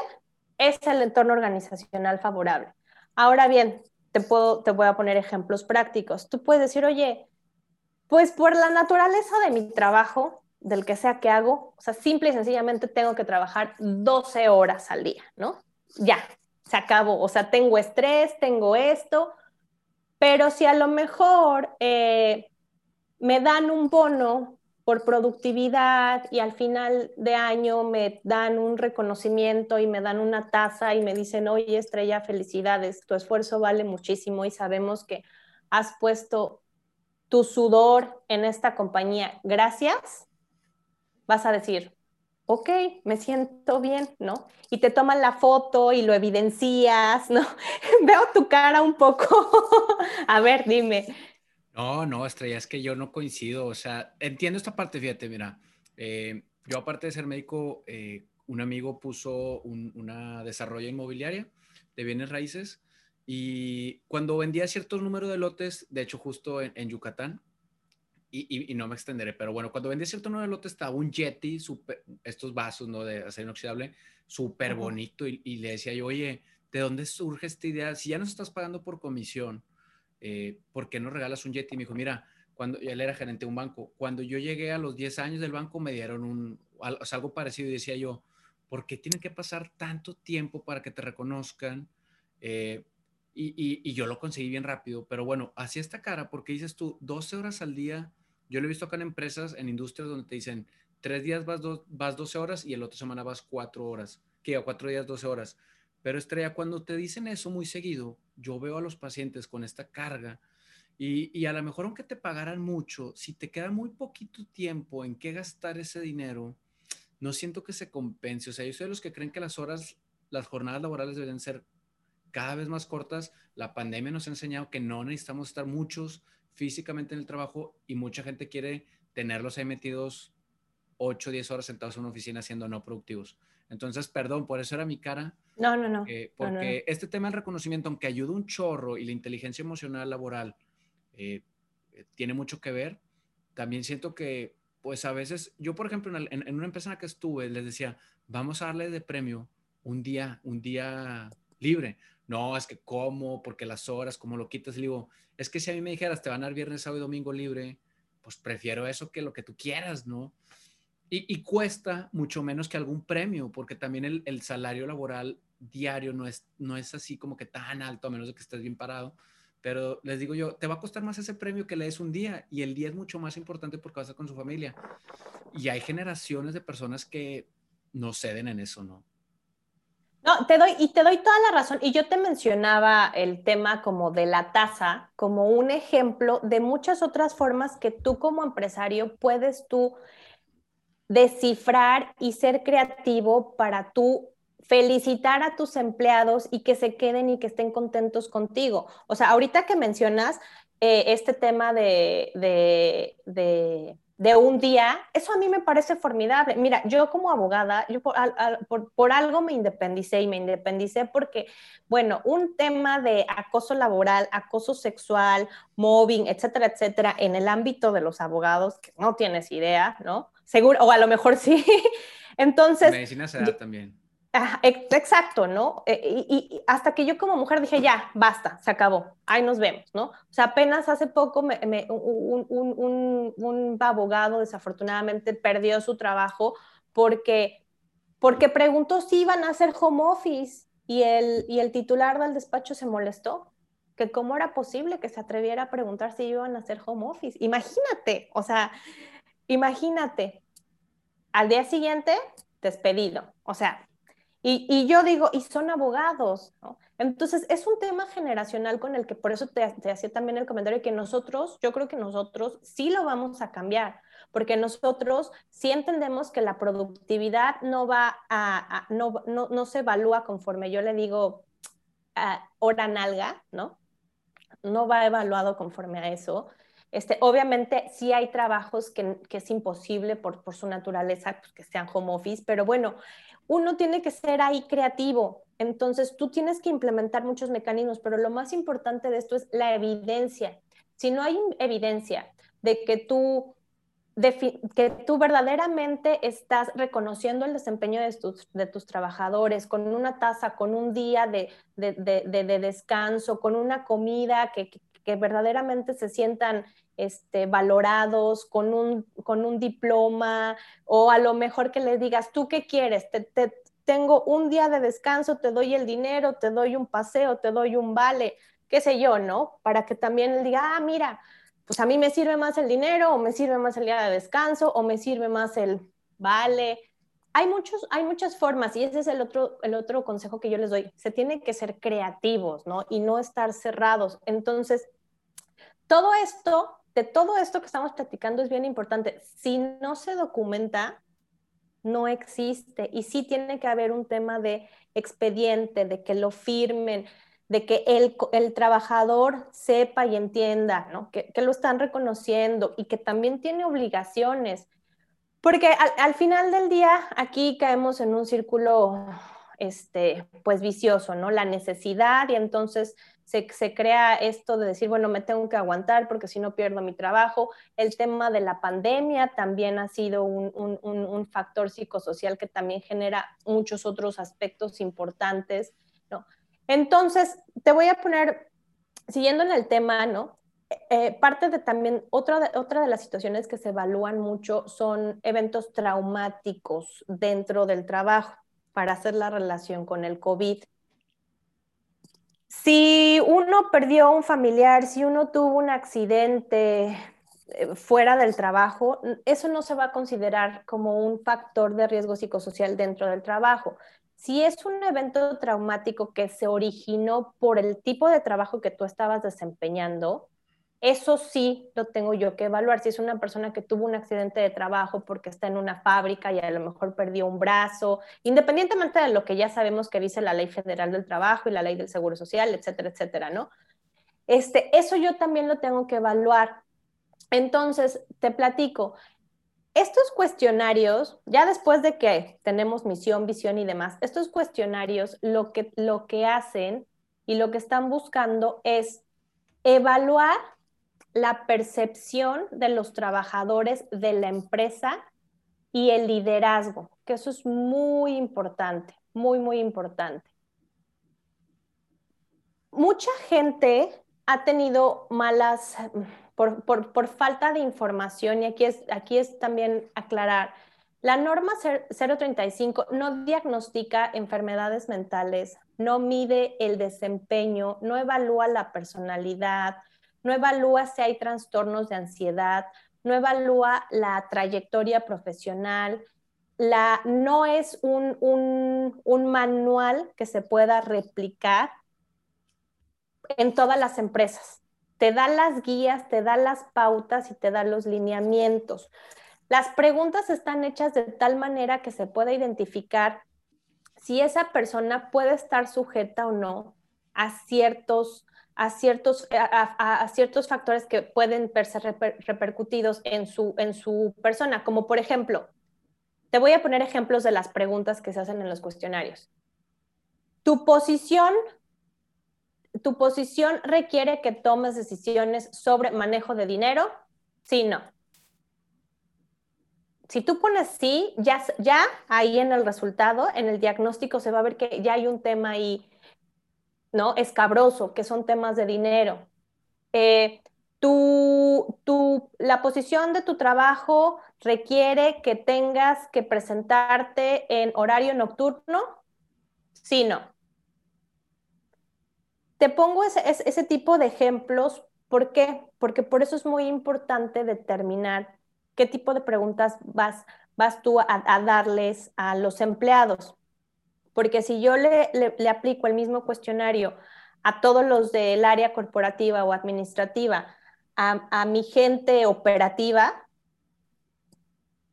es el entorno organizacional favorable. Ahora bien, te, puedo, te voy a poner ejemplos prácticos. Tú puedes decir, oye, pues por la naturaleza de mi trabajo, del que sea que hago, o sea, simple y sencillamente tengo que trabajar 12 horas al día, ¿no? Ya, se acabó, o sea, tengo estrés, tengo esto, pero si a lo mejor eh, me dan un bono por productividad y al final de año me dan un reconocimiento y me dan una tasa y me dicen, oye, estrella, felicidades, tu esfuerzo vale muchísimo y sabemos que has puesto tu sudor en esta compañía, gracias, vas a decir, ok, me siento bien, ¿no? Y te toman la foto y lo evidencias, ¿no? Veo tu cara un poco. a ver, dime.
No, no, Estrella, es que yo no coincido. O sea, entiendo esta parte, fíjate, mira, eh, yo aparte de ser médico, eh, un amigo puso una desarrollo inmobiliaria de bienes raíces y cuando vendía ciertos números de lotes, de hecho justo en Yucatán, y, no me extenderé, pero bueno, cuando vendí cierto número de lote estaba un Yeti, super, estos vasos ¿no? de acero inoxidable, súper bonito, y, le decía yo, oye, ¿de dónde surge esta idea? Si ya nos estás pagando por comisión, eh, ¿por qué no regalas un Yeti? Y me dijo, mira, cuando él era gerente de un banco, cuando yo llegué a los 10 años del banco me dieron un, algo parecido y decía yo, ¿por qué tiene que pasar tanto tiempo para que te reconozcan? Eh, y, y, yo lo conseguí bien rápido, pero bueno, así esta cara, porque dices tú, 12 horas al día yo lo he visto acá en empresas, en industrias donde te dicen, tres días vas, vas 12 horas y el otro semana vas cuatro horas, que a cuatro días 12 horas. Pero Estrella, cuando te dicen eso muy seguido, yo veo a los pacientes con esta carga y, y, a lo mejor aunque te pagaran mucho, si te queda muy poquito tiempo en qué gastar ese dinero, no siento que se compense. O sea, yo soy de los que creen que las horas, las jornadas laborales deben ser cada vez más cortas. La pandemia nos ha enseñado que no necesitamos estar muchos físicamente en el trabajo y mucha gente quiere tenerlos ahí metidos 8 o 10 horas sentados en una oficina siendo no productivos. Entonces, perdón, por eso era mi cara.
No, no, no.
porque este tema del reconocimiento, aunque ayuda un chorro y la inteligencia emocional laboral eh, eh, tiene mucho que ver, también siento que, pues a veces, yo por ejemplo, en, en, una empresa en la que estuve, les decía, vamos a darle de premio un día, un día libre no, es que cómo, porque las horas, cómo lo quitas, le digo, es que si a mí me dijeras, te van a dar viernes, sábado y domingo libre, pues prefiero eso que lo que tú quieras, ¿no? Y, cuesta mucho menos que algún premio, porque también el, salario laboral diario no es, no es así como que tan alto, a menos de que estés bien parado. Pero les digo yo, te va a costar más ese premio que le des un día, y el día es mucho más importante porque vas a estar con su familia. Y hay generaciones de personas que no ceden en eso, ¿no?
No, te doy, y te doy toda la razón. Y yo te mencionaba el tema como de la tasa, como un ejemplo de muchas otras formas que tú como empresario puedes tú descifrar y ser creativo para tú felicitar a tus empleados y que se queden y que estén contentos contigo. O sea, ahorita que mencionas eh, este tema de, de, un día, eso a mí me parece formidable. Mira, yo como abogada, yo por, algo me independicé y me independicé porque, bueno, un tema de acoso laboral, acoso sexual, mobbing, etcétera, etcétera, en el ámbito de los abogados, que no tienes idea, ¿no? Seguro, o a lo mejor sí. Entonces...
Medicina se da también
exacto, ¿no? Eh, y, hasta que yo como mujer dije, ya, basta, se acabó, ahí nos vemos, ¿no? O sea, apenas hace poco un, abogado desafortunadamente perdió su trabajo porque, porque preguntó si iban a hacer home office y el, y el titular del despacho se molestó, que cómo era posible que se atreviera a preguntar si iban a hacer home office. Imagínate, o sea, imagínate, al día siguiente, despedido. O sea, y, yo digo, y son abogados, ¿no? Entonces, es un tema generacional con el que por eso te, hacía también el comentario que nosotros, yo creo que nosotros sí lo vamos a cambiar, porque nosotros sí entendemos que la productividad no va a, no, no, no, se evalúa conforme yo le digo hora nalga, ¿no? No va evaluado conforme a eso. Este, obviamente sí hay trabajos que, que es imposible por, por su naturaleza pues, que sean home office, pero bueno, uno tiene que ser ahí creativo. Entonces, tú tienes que implementar muchos mecanismos, pero lo más importante de esto es la evidencia. Si no hay evidencia de que tú, que tú verdaderamente estás reconociendo el desempeño de tus, de tus trabajadores con una tasa, con un día de, de, descanso, con una comida que, que verdaderamente se sientan este, valorados con un, con un diploma o a lo mejor que les digas, ¿tú qué quieres? Te, tengo un día de descanso, te doy el dinero, te doy un paseo, te doy un vale, qué sé yo, ¿no? Para que también él diga, ah, mira, pues a mí me sirve más el dinero o me sirve más el día de descanso o me sirve más el vale. Hay, muchos, hay muchas formas y ese es el otro, el otro consejo que yo les doy. Se tiene que ser creativos, ¿no? Y no estar cerrados. Entonces, todo esto de todo esto que estamos platicando es bien importante. Si no se documenta, no existe. Y sí tiene que haber un tema de expediente, de que lo firmen, de que el, trabajador sepa y entienda, ¿no? que, lo están reconociendo y que también tiene obligaciones. Porque al, final del día aquí caemos en un círculo este, pues vicioso, ¿no? La necesidad y entonces se, crea esto de decir, bueno, me tengo que aguantar porque si no pierdo mi trabajo. El tema de la pandemia también ha sido un, factor psicosocial que también genera muchos otros aspectos importantes, ¿no? Entonces, te voy a poner, siguiendo en el tema, ¿no? Eh, parte de también, otra otra de las situaciones que se evalúan mucho son eventos traumáticos dentro del trabajo para hacer la relación con el COVID si uno perdió un familiar, si uno tuvo un accidente eh, fuera del trabajo, eso no se va a considerar como un factor de riesgo psicosocial dentro del trabajo. Si es un evento traumático que se originó por el tipo de trabajo que tú estabas desempeñando, eso sí lo tengo yo que evaluar. Si es una persona que tuvo un accidente de trabajo porque está en una fábrica y a lo mejor perdió un brazo, independientemente de lo que ya sabemos que dice la Ley Federal del Trabajo y la Ley del Seguro Social, etcétera, etcétera, ¿no? Este, eso yo también lo tengo que evaluar. Entonces, te platico. Estos cuestionarios, ya después de que tenemos misión, visión y demás, estos cuestionarios lo que, lo que hacen y lo que están buscando es evaluar la percepción de los trabajadores de la empresa y el liderazgo, que eso es muy importante, muy, muy importante. Mucha gente ha tenido malas, por, falta de información, y aquí es, aquí es también aclarar, la norma 035 no diagnostica enfermedades mentales, no mide el desempeño, no evalúa la personalidad, no evalúa si hay trastornos de ansiedad, no evalúa la trayectoria profesional. la, no es un, un manual que se pueda replicar en todas las empresas. Te da las guías, te da las pautas y te da los lineamientos. Las preguntas están hechas de tal manera que se pueda identificar si esa persona puede estar sujeta o no a ciertos, a ciertos, a, ciertos factores que pueden verse repercutidos en su, en su persona, como por ejemplo, te voy a poner ejemplos de las preguntas que se hacen en los cuestionarios. Tu posición, tu posición requiere que tomes decisiones sobre manejo de dinero, sí, no si tú pones sí, ya, ya ahí en el resultado, en el diagnóstico se va a ver que ya hay un tema ahí, ¿no? Escabroso, que son temas de dinero. Eh, la posición de tu trabajo requiere que tengas que presentarte en horario nocturno, sí, no. Te pongo ese, ese tipo de ejemplos, ¿por qué? Porque por eso es muy importante determinar qué tipo de preguntas vas, vas tú a, darles a los empleados. Porque si yo le, aplico el mismo cuestionario a todos los del área corporativa o administrativa, a, a mi gente operativa,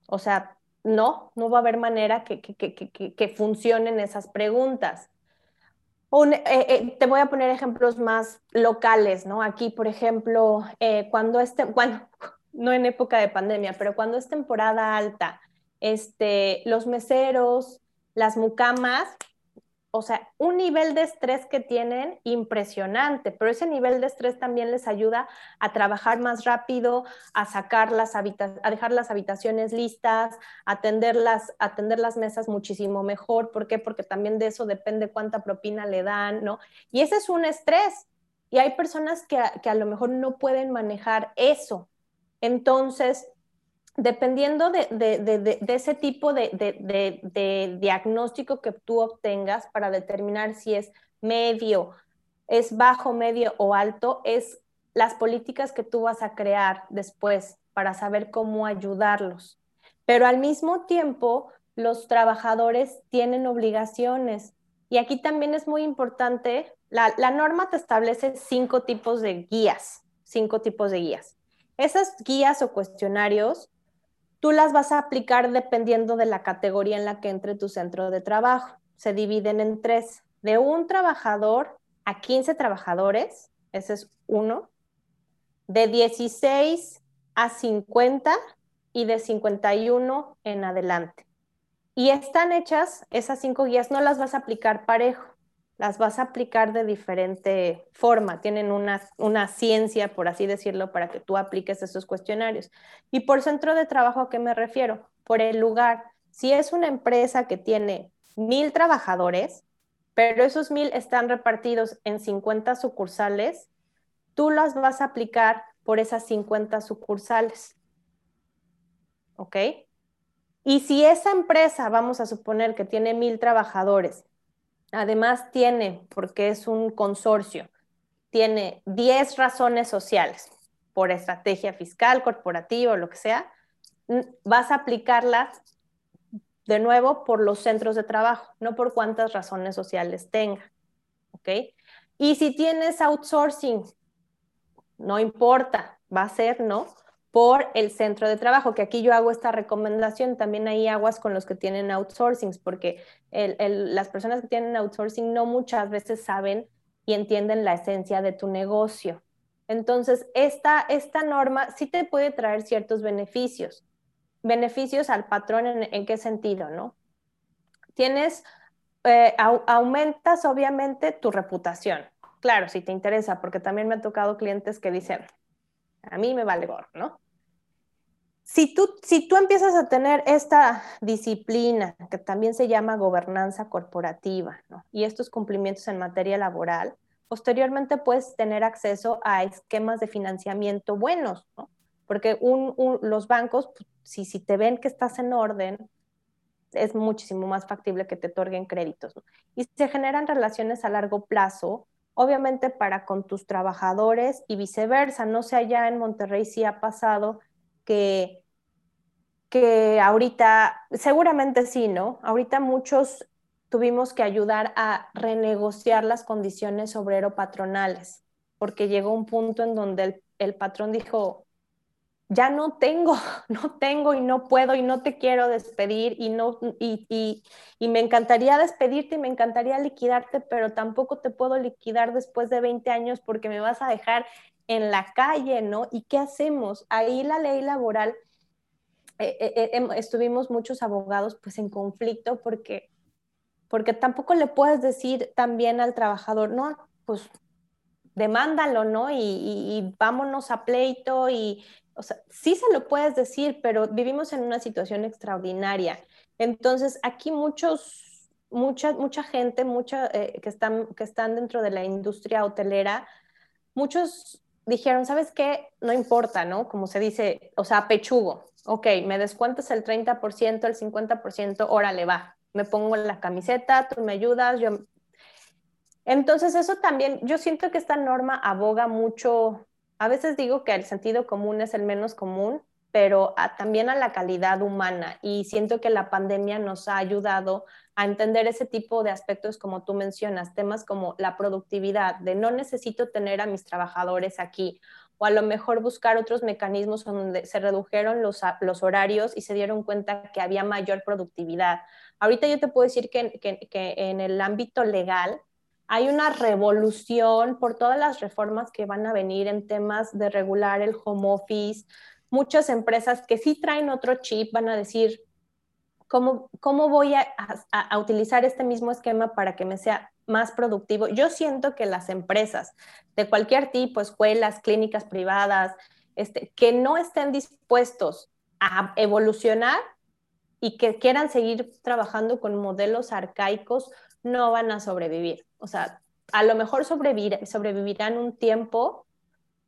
o sea, no, no va a haber manera que, que, que, que funcionen esas preguntas. Eh, eh, te voy a poner ejemplos más locales, ¿no? Aquí, por ejemplo, eh, cuando este, bueno, no en época de pandemia, pero cuando es temporada alta, este, los meseros, las mucamas, o sea, un nivel de estrés que tienen impresionante, pero ese nivel de estrés también les ayuda a trabajar más rápido, a sacar las a dejar las habitaciones listas, atender las, atender las mesas muchísimo mejor. ¿Por qué? Porque también de eso depende cuánta propina le dan, ¿no? Y ese es un estrés. Y hay personas que, que a lo mejor no pueden manejar eso. Entonces, dependiendo de, ese tipo de, diagnóstico que tú obtengas para determinar si es medio, es bajo, medio o alto, es las políticas que tú vas a crear después para saber cómo ayudarlos. Pero al mismo tiempo, los trabajadores tienen obligaciones. Y aquí también es muy importante, la norma te establece cinco tipos de guías, cinco tipos de guías. Esas guías o cuestionarios, tú las vas a aplicar dependiendo de la categoría en la que entre tu centro de trabajo. Se dividen en tres, de un trabajador a 15 trabajadores, ese es uno, de 16 a 50 y de 51 en adelante. Y están hechas, esas cinco guías no las vas a aplicar parejo las vas a aplicar de diferente forma, tienen una, una, ciencia, por así decirlo, para que tú apliques esos cuestionarios. Y por centro de trabajo, ¿a qué me refiero? Por el lugar. Si es una empresa que tiene mil trabajadores, pero esos mil están repartidos en 50 sucursales, tú las vas a aplicar por esas 50 sucursales. ¿Ok? Y si esa empresa, vamos a suponer que tiene mil trabajadores, Además tiene, porque es un consorcio, tiene 10 razones sociales por estrategia fiscal, corporativa lo que sea, vas a aplicarlas de nuevo por los centros de trabajo, no por cuántas razones sociales tenga. ¿Ok? Y si tienes outsourcing, no importa, va a ser, ¿no? Por el centro de trabajo, que aquí yo hago esta recomendación, también hay aguas con los que tienen outsourcing, porque las personas que tienen outsourcing no muchas veces saben y entienden la esencia de tu negocio. Entonces, esta, esta norma sí te puede traer ciertos beneficios. Beneficios al patrón, ¿en, qué sentido, no? Tienes, eh, aumentas obviamente tu reputación. Claro, si te interesa, porque también me ha tocado clientes que dicen, a mí me vale gorro, ¿no? Si tú, si tú empiezas a tener esta disciplina, que también se llama gobernanza corporativa, y estos cumplimientos en materia laboral, posteriormente puedes tener acceso a esquemas de financiamiento buenos, ¿no? porque los bancos, pues, si, si te ven que estás en orden, es muchísimo más factible que te otorguen créditos. Y se generan relaciones a largo plazo, obviamente para con tus trabajadores y viceversa. No sé allá en Monterrey si ha pasado que, que ahorita, seguramente sí, ¿no? Ahorita muchos tuvimos que ayudar a renegociar las condiciones obrero-patronales, porque llegó un punto en donde el, el patrón dijo, ya no tengo, no tengo y no puedo y no te quiero despedir y, no, y, y, y, me encantaría despedirte y me encantaría liquidarte, pero tampoco te puedo liquidar después de 20 años porque me vas a dejar en la calle, ¿no? ¿Y qué hacemos? Ahí la ley laboral, eh, eh, eh, estuvimos muchos abogados pues en conflicto porque, porque tampoco le puedes decir también al trabajador, no, pues demándalo, ¿no? Y, y, vámonos a pleito y, o sea, sí se lo puedes decir, pero vivimos en una situación extraordinaria. Entonces, aquí muchos, mucha, mucha gente, mucha, eh, que, están, que están dentro de la industria hotelera, muchos dijeron, ¿sabes qué? No importa, ¿no? Como se dice, o sea, pechugo. Ok, me descuentas el 30%, el 50%, órale, va. Me pongo la camiseta, tú me ayudas, yo... Entonces, eso también, yo siento que esta norma aboga mucho a veces digo que el sentido común es el menos común, pero también a la calidad humana. Y siento que la pandemia nos ha ayudado a entender ese tipo de aspectos como tú mencionas, temas como la productividad, de no necesito tener a mis trabajadores aquí, o a lo mejor buscar otros mecanismos donde se redujeron los, los horarios y se dieron cuenta que había mayor productividad. Ahorita yo te puedo decir que, que en el ámbito legal, hay una revolución por todas las reformas que van a venir en temas de regular el home office. Muchas empresas que sí traen otro chip van a decir, ¿cómo, cómo voy a, utilizar este mismo esquema para que me sea más productivo? Yo siento que las empresas de cualquier tipo, escuelas, clínicas privadas, este, que no estén dispuestos a evolucionar y que quieran seguir trabajando con modelos arcaicos, no van a sobrevivir. O sea, a lo mejor sobrevivir, sobrevivirán un tiempo,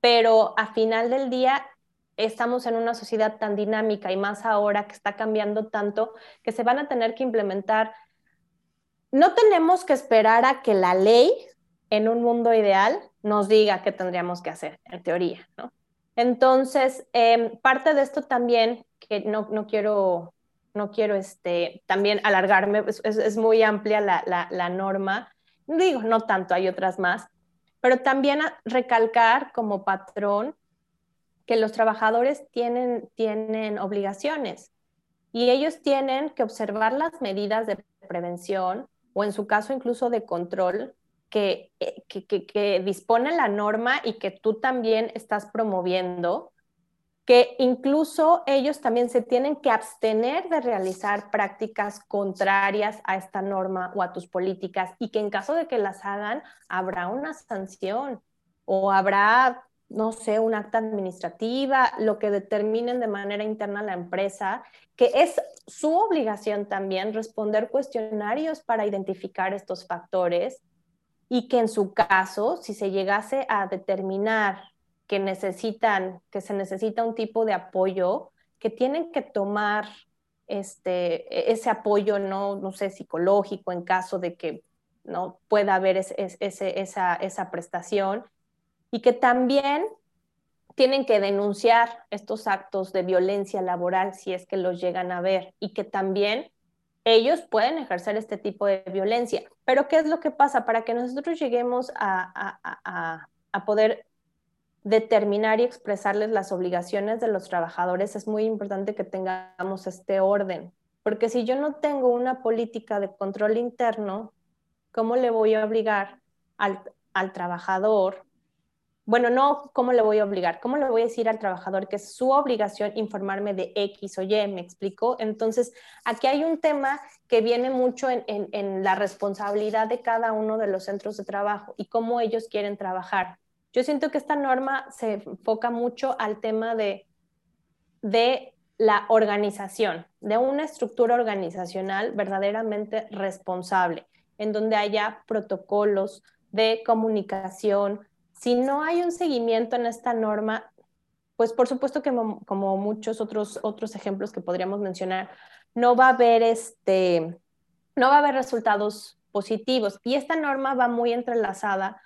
pero a final del día estamos en una sociedad tan dinámica y más ahora que está cambiando tanto que se van a tener que implementar. No tenemos que esperar a que la ley en un mundo ideal nos diga qué tendríamos que hacer, en teoría. Entonces, em, parte de esto también, que no, no quiero no quiero este, también alargarme, es, muy amplia la, norma, digo, no tanto, hay otras más, pero también recalcar como patrón que los trabajadores tienen, tienen obligaciones. Y ellos tienen que observar las medidas de prevención o en su caso incluso de control que, eh, que, que dispone la norma y que tú también estás promoviendo que incluso ellos también se tienen que abstener de realizar prácticas contrarias a esta norma o a tus políticas y que en caso de que las hagan habrá una sanción o habrá, no sé, un acta administrativa, lo que determinen de manera interna la empresa, que es su obligación también responder cuestionarios para identificar estos factores y que en su caso, si se llegase a determinar que necesitan, que se necesita un tipo de apoyo, que tienen que tomar este, e-, ese apoyo, no, no sé, psicológico en caso de que no pueda haber ese, esa, esa prestación y que también tienen que denunciar estos actos de violencia laboral si es que los llegan a ver y que también ellos pueden ejercer este tipo de violencia. Pero ¿qué es lo que pasa? Para que nosotros lleguemos a, a, a poder determinar y expresarles las obligaciones de los trabajadores, es muy importante que tengamos este orden, porque si yo no tengo una política de control interno, ¿cómo le voy a obligar al, al trabajador? Bueno, no, ¿cómo le voy a obligar? ¿Cómo le voy a decir al trabajador que es su obligación informarme de X o Y? ¿Me explico? Entonces, aquí hay un tema que viene mucho en, la responsabilidad de cada uno de los centros de trabajo y cómo ellos quieren trabajar. Yo siento que esta norma se enfoca mucho al tema de la organización, de una estructura organizacional verdaderamente responsable, en donde haya protocolos de comunicación. Si no hay un seguimiento en esta norma, pues por supuesto que como, muchos otros, otros ejemplos que podríamos mencionar, no va a haber este, no va a haber resultados positivos. Y esta norma va muy entrelazada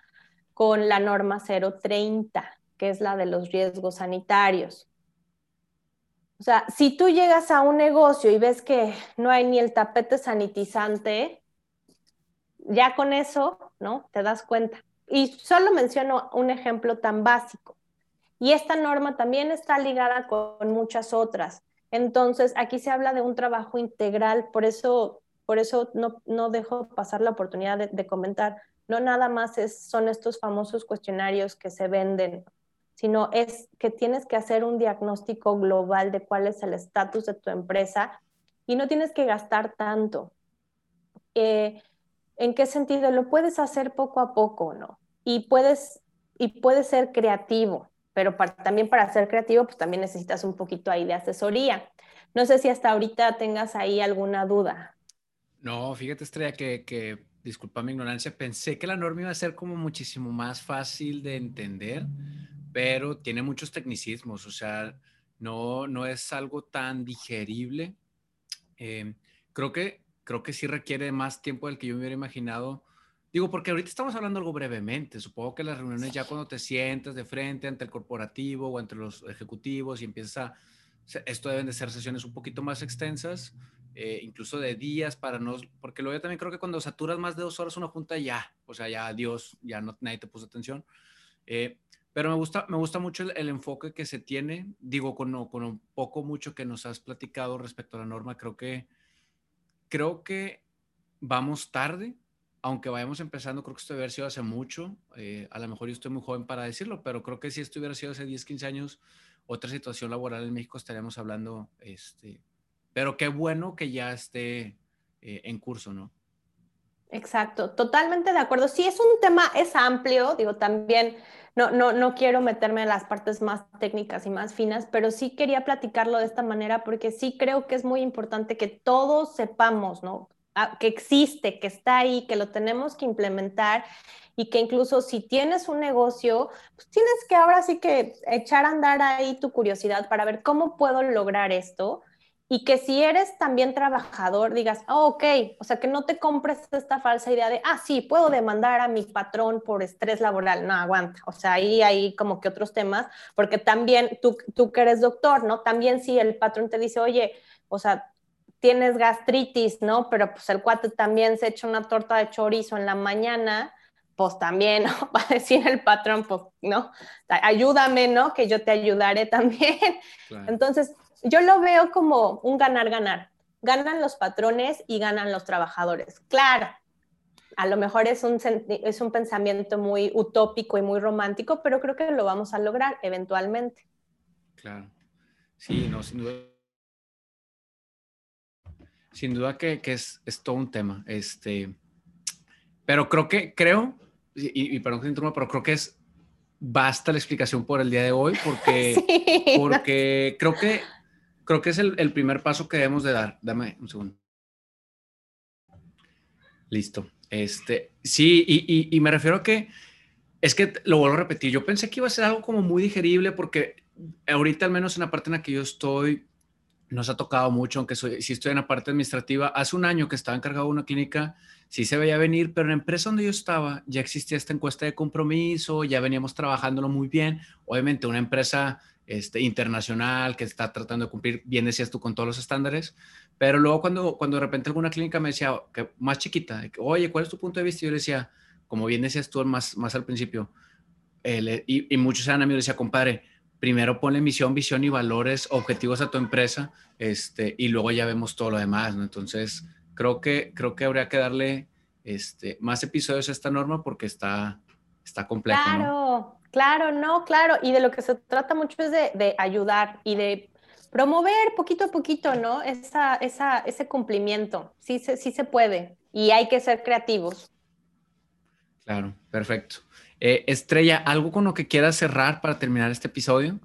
con la norma 030, que es la de los riesgos sanitarios. O sea, si tú llegas a un negocio y ves que no hay ni el tapete sanitizante, ya con eso, ¿no? Te das cuenta. Y solo menciono un ejemplo tan básico. Y esta norma también está ligada con muchas otras. Entonces, aquí se habla de un trabajo integral, por eso, por eso no, no dejo pasar la oportunidad de, comentar. No nada más son estos famosos cuestionarios que se venden, sino es que tienes que hacer un diagnóstico global de cuál es el estatus de tu empresa y no tienes que gastar tanto. Eh, ¿En qué sentido? Lo puedes hacer poco a poco, ¿no? Y puedes, y puedes ser creativo, pero también para ser creativo, pues también necesitas un poquito ahí de asesoría. No sé si hasta ahorita tengas ahí alguna duda.
No, fíjate, Estrella, que, que disculpa mi ignorancia, pensé que la norma iba a ser como muchísimo más fácil de entender, pero tiene muchos tecnicismos, o sea, no, no es algo tan digerible. Eh, creo que creo que sí requiere más tiempo del que yo me hubiera imaginado. Digo, porque ahorita estamos hablando algo brevemente. Supongo que las reuniones ya cuando te sientas de frente ante el corporativo o entre los ejecutivos y empieza Esto deben de ser sesiones un poquito más extensas, eh, incluso de días para no... Porque luego yo también creo que cuando saturas más de dos horas una junta ya, o sea, ya adiós, ya no, nadie te puso atención. Eh, pero me gusta, me gusta mucho el, enfoque que se tiene. Digo, con, con un poco mucho que nos has platicado respecto a la norma, creo que creo que vamos tarde, aunque vayamos empezando, creo que esto haber sido hace mucho. Eh, a lo mejor yo estoy muy joven para decirlo, pero creo que si esto hubiera sido hace 10, 15 años, otra situación laboral en México estaríamos hablando, este, pero qué bueno que ya esté eh, en curso, ¿no?
Exacto, totalmente de acuerdo. Sí, es un tema, es amplio, digo, también no, no, no quiero meterme en las partes más técnicas y más finas, pero sí quería platicarlo de esta manera porque sí creo que es muy importante que todos sepamos, ¿no? Que existe, que está ahí, que lo tenemos que implementar y que incluso si tienes un negocio, pues tienes que ahora sí que echar a andar ahí tu curiosidad para ver cómo puedo lograr esto y que si eres también trabajador, digas, oh, ok, o sea, que no te compres esta falsa idea de, ah, sí, puedo demandar a mi patrón por estrés laboral. No, aguanta. O sea, ahí hay como que otros temas, porque también tú, tú que eres doctor, ¿no? También si el patrón te dice, oye, o sea, tienes gastritis, ¿no? Pero pues el cuate también se echa una torta de chorizo en la mañana, pues también, ¿no? Va a decir el patrón, pues, ¿no? Ayúdame, ¿no? Que yo te ayudaré también. Entonces, yo lo veo como un ganar-ganar. Ganan los patrones y ganan los trabajadores. Claro, a lo mejor es un, es un pensamiento muy utópico y muy romántico, pero creo que lo vamos a lograr eventualmente.
Claro. Sí, no, sin duda. Sin duda que, es, es, todo un tema. Este, pero creo que, creo, y, perdón que interrumpa, pero creo que es basta la explicación por el día de hoy, porque, porque creo que creo que es el, primer paso que debemos de dar. Dame un segundo. Listo. Este, sí, y, me refiero a que es que lo vuelvo a repetir. Yo pensé que iba a ser algo como muy digerible porque ahorita, al menos en la parte en la que yo estoy, nos ha tocado mucho, aunque soy, sí estoy en la parte administrativa. Hace un año que estaba encargado de una clínica, sí se veía venir, pero en la empresa donde yo estaba ya existía esta encuesta de compromiso, ya veníamos trabajándolo muy bien. Obviamente, una empresa este, internacional que está tratando de cumplir, bien decías tú, con todos los estándares, pero luego cuando, cuando de repente alguna clínica me decía, que más chiquita, oye, ¿cuál es tu punto de vista? Yo le decía, como bien decías tú más, más al principio, y, muchos eran amigos, decía, compadre, primero ponle misión, visión y valores, objetivos a tu empresa, este, y luego ya vemos todo lo demás, ¿no? Entonces, creo que, creo que habría que darle este, más episodios a esta norma porque está, está compleja.
Claro, Claro, no, claro. Y de lo que se trata mucho es de, ayudar y de promover poquito a poquito, ¿no? Esa, esa, ese cumplimiento. Sí, sí se puede. Y hay que ser creativos.
Claro, perfecto. Eh, Estrella, ¿algo con lo que quieras cerrar para terminar este episodio?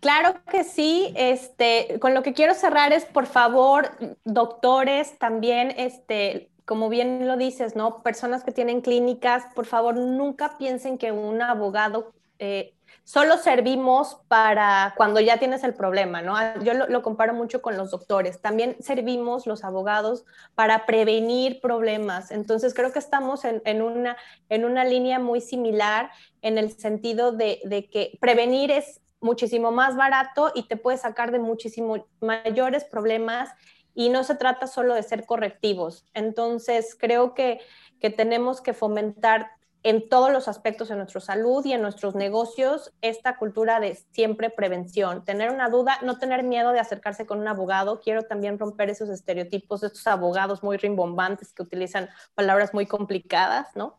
Claro que sí. Este, con lo que quiero cerrar es, por favor, doctores, también, este, como bien lo dices, ¿no? Personas que tienen clínicas, por favor, nunca piensen que un abogado eh, solo servimos para cuando ya tienes el problema, ¿no? Yo lo, comparo mucho con los doctores. También servimos los abogados para prevenir problemas. Entonces, creo que estamos en, una, en una línea muy similar en el sentido de, de que prevenir es muchísimo más barato y te puede sacar de muchísimo mayores problemas y no se trata solo de ser correctivos. Entonces, creo que, que tenemos que fomentar en todos los aspectos de nuestra salud y en nuestros negocios esta cultura de siempre prevención. Tener una duda, no tener miedo de acercarse con un abogado. Quiero también romper esos estereotipos de estos abogados muy rimbombantes que utilizan palabras muy complicadas, ¿no?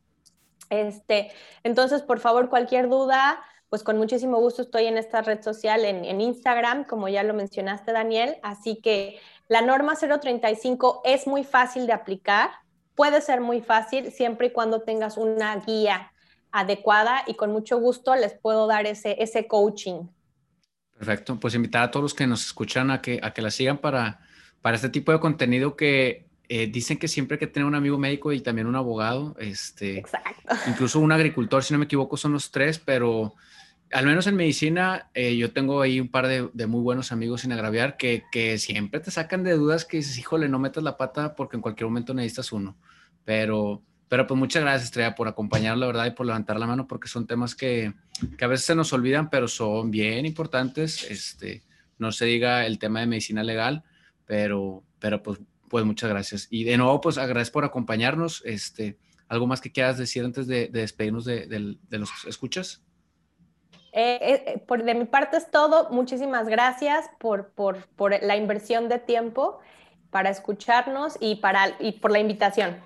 Este, entonces, por favor, cualquier duda, pues con muchísimo gusto estoy en esta red social, en, en Instagram, como ya lo mencionaste, Daniel. Así que la norma 035 es muy fácil de aplicar puede ser muy fácil siempre y cuando tengas una guía adecuada y con mucho gusto les puedo dar ese, ese coaching.
Perfecto, pues invitar a todos los que nos escuchan a que, a que la sigan para, para este tipo de contenido que eh, dicen que siempre hay que tener un amigo médico y también un abogado, este,
Exacto.
incluso un agricultor, si no me equivoco, son los tres, pero al menos en medicina, eh, yo tengo ahí un par de, muy buenos amigos sin agraviar que, siempre te sacan de dudas que dices, híjole, no metas la pata porque en cualquier momento necesitas uno. Pero, pero pues muchas gracias, Estrella, por acompañar, la verdad, y por levantar la mano, porque son temas que, que, a veces se nos olvidan, pero son bien importantes. Este, no se diga el tema de medicina legal, pero, pero pues, pues muchas gracias. Y de nuevo, pues agradezco por acompañarnos. Este, ¿Algo más que quieras decir antes de, de despedirnos de, de, de, los escuchas?
Eh, eh, por, de mi parte es todo. Muchísimas gracias por, la inversión de tiempo para escucharnos y, para, y por la invitación.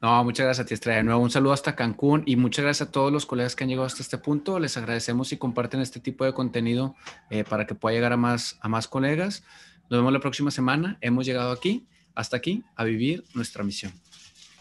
No, muchas gracias a ti, Estrella. De nuevo, un saludo hasta Cancún y muchas gracias a todos los colegas que han llegado hasta este punto. Les agradecemos si comparten este tipo de contenido eh, para que pueda llegar a más, a más colegas. Nos vemos la próxima semana. Hemos llegado aquí, hasta aquí, a vivir nuestra misión.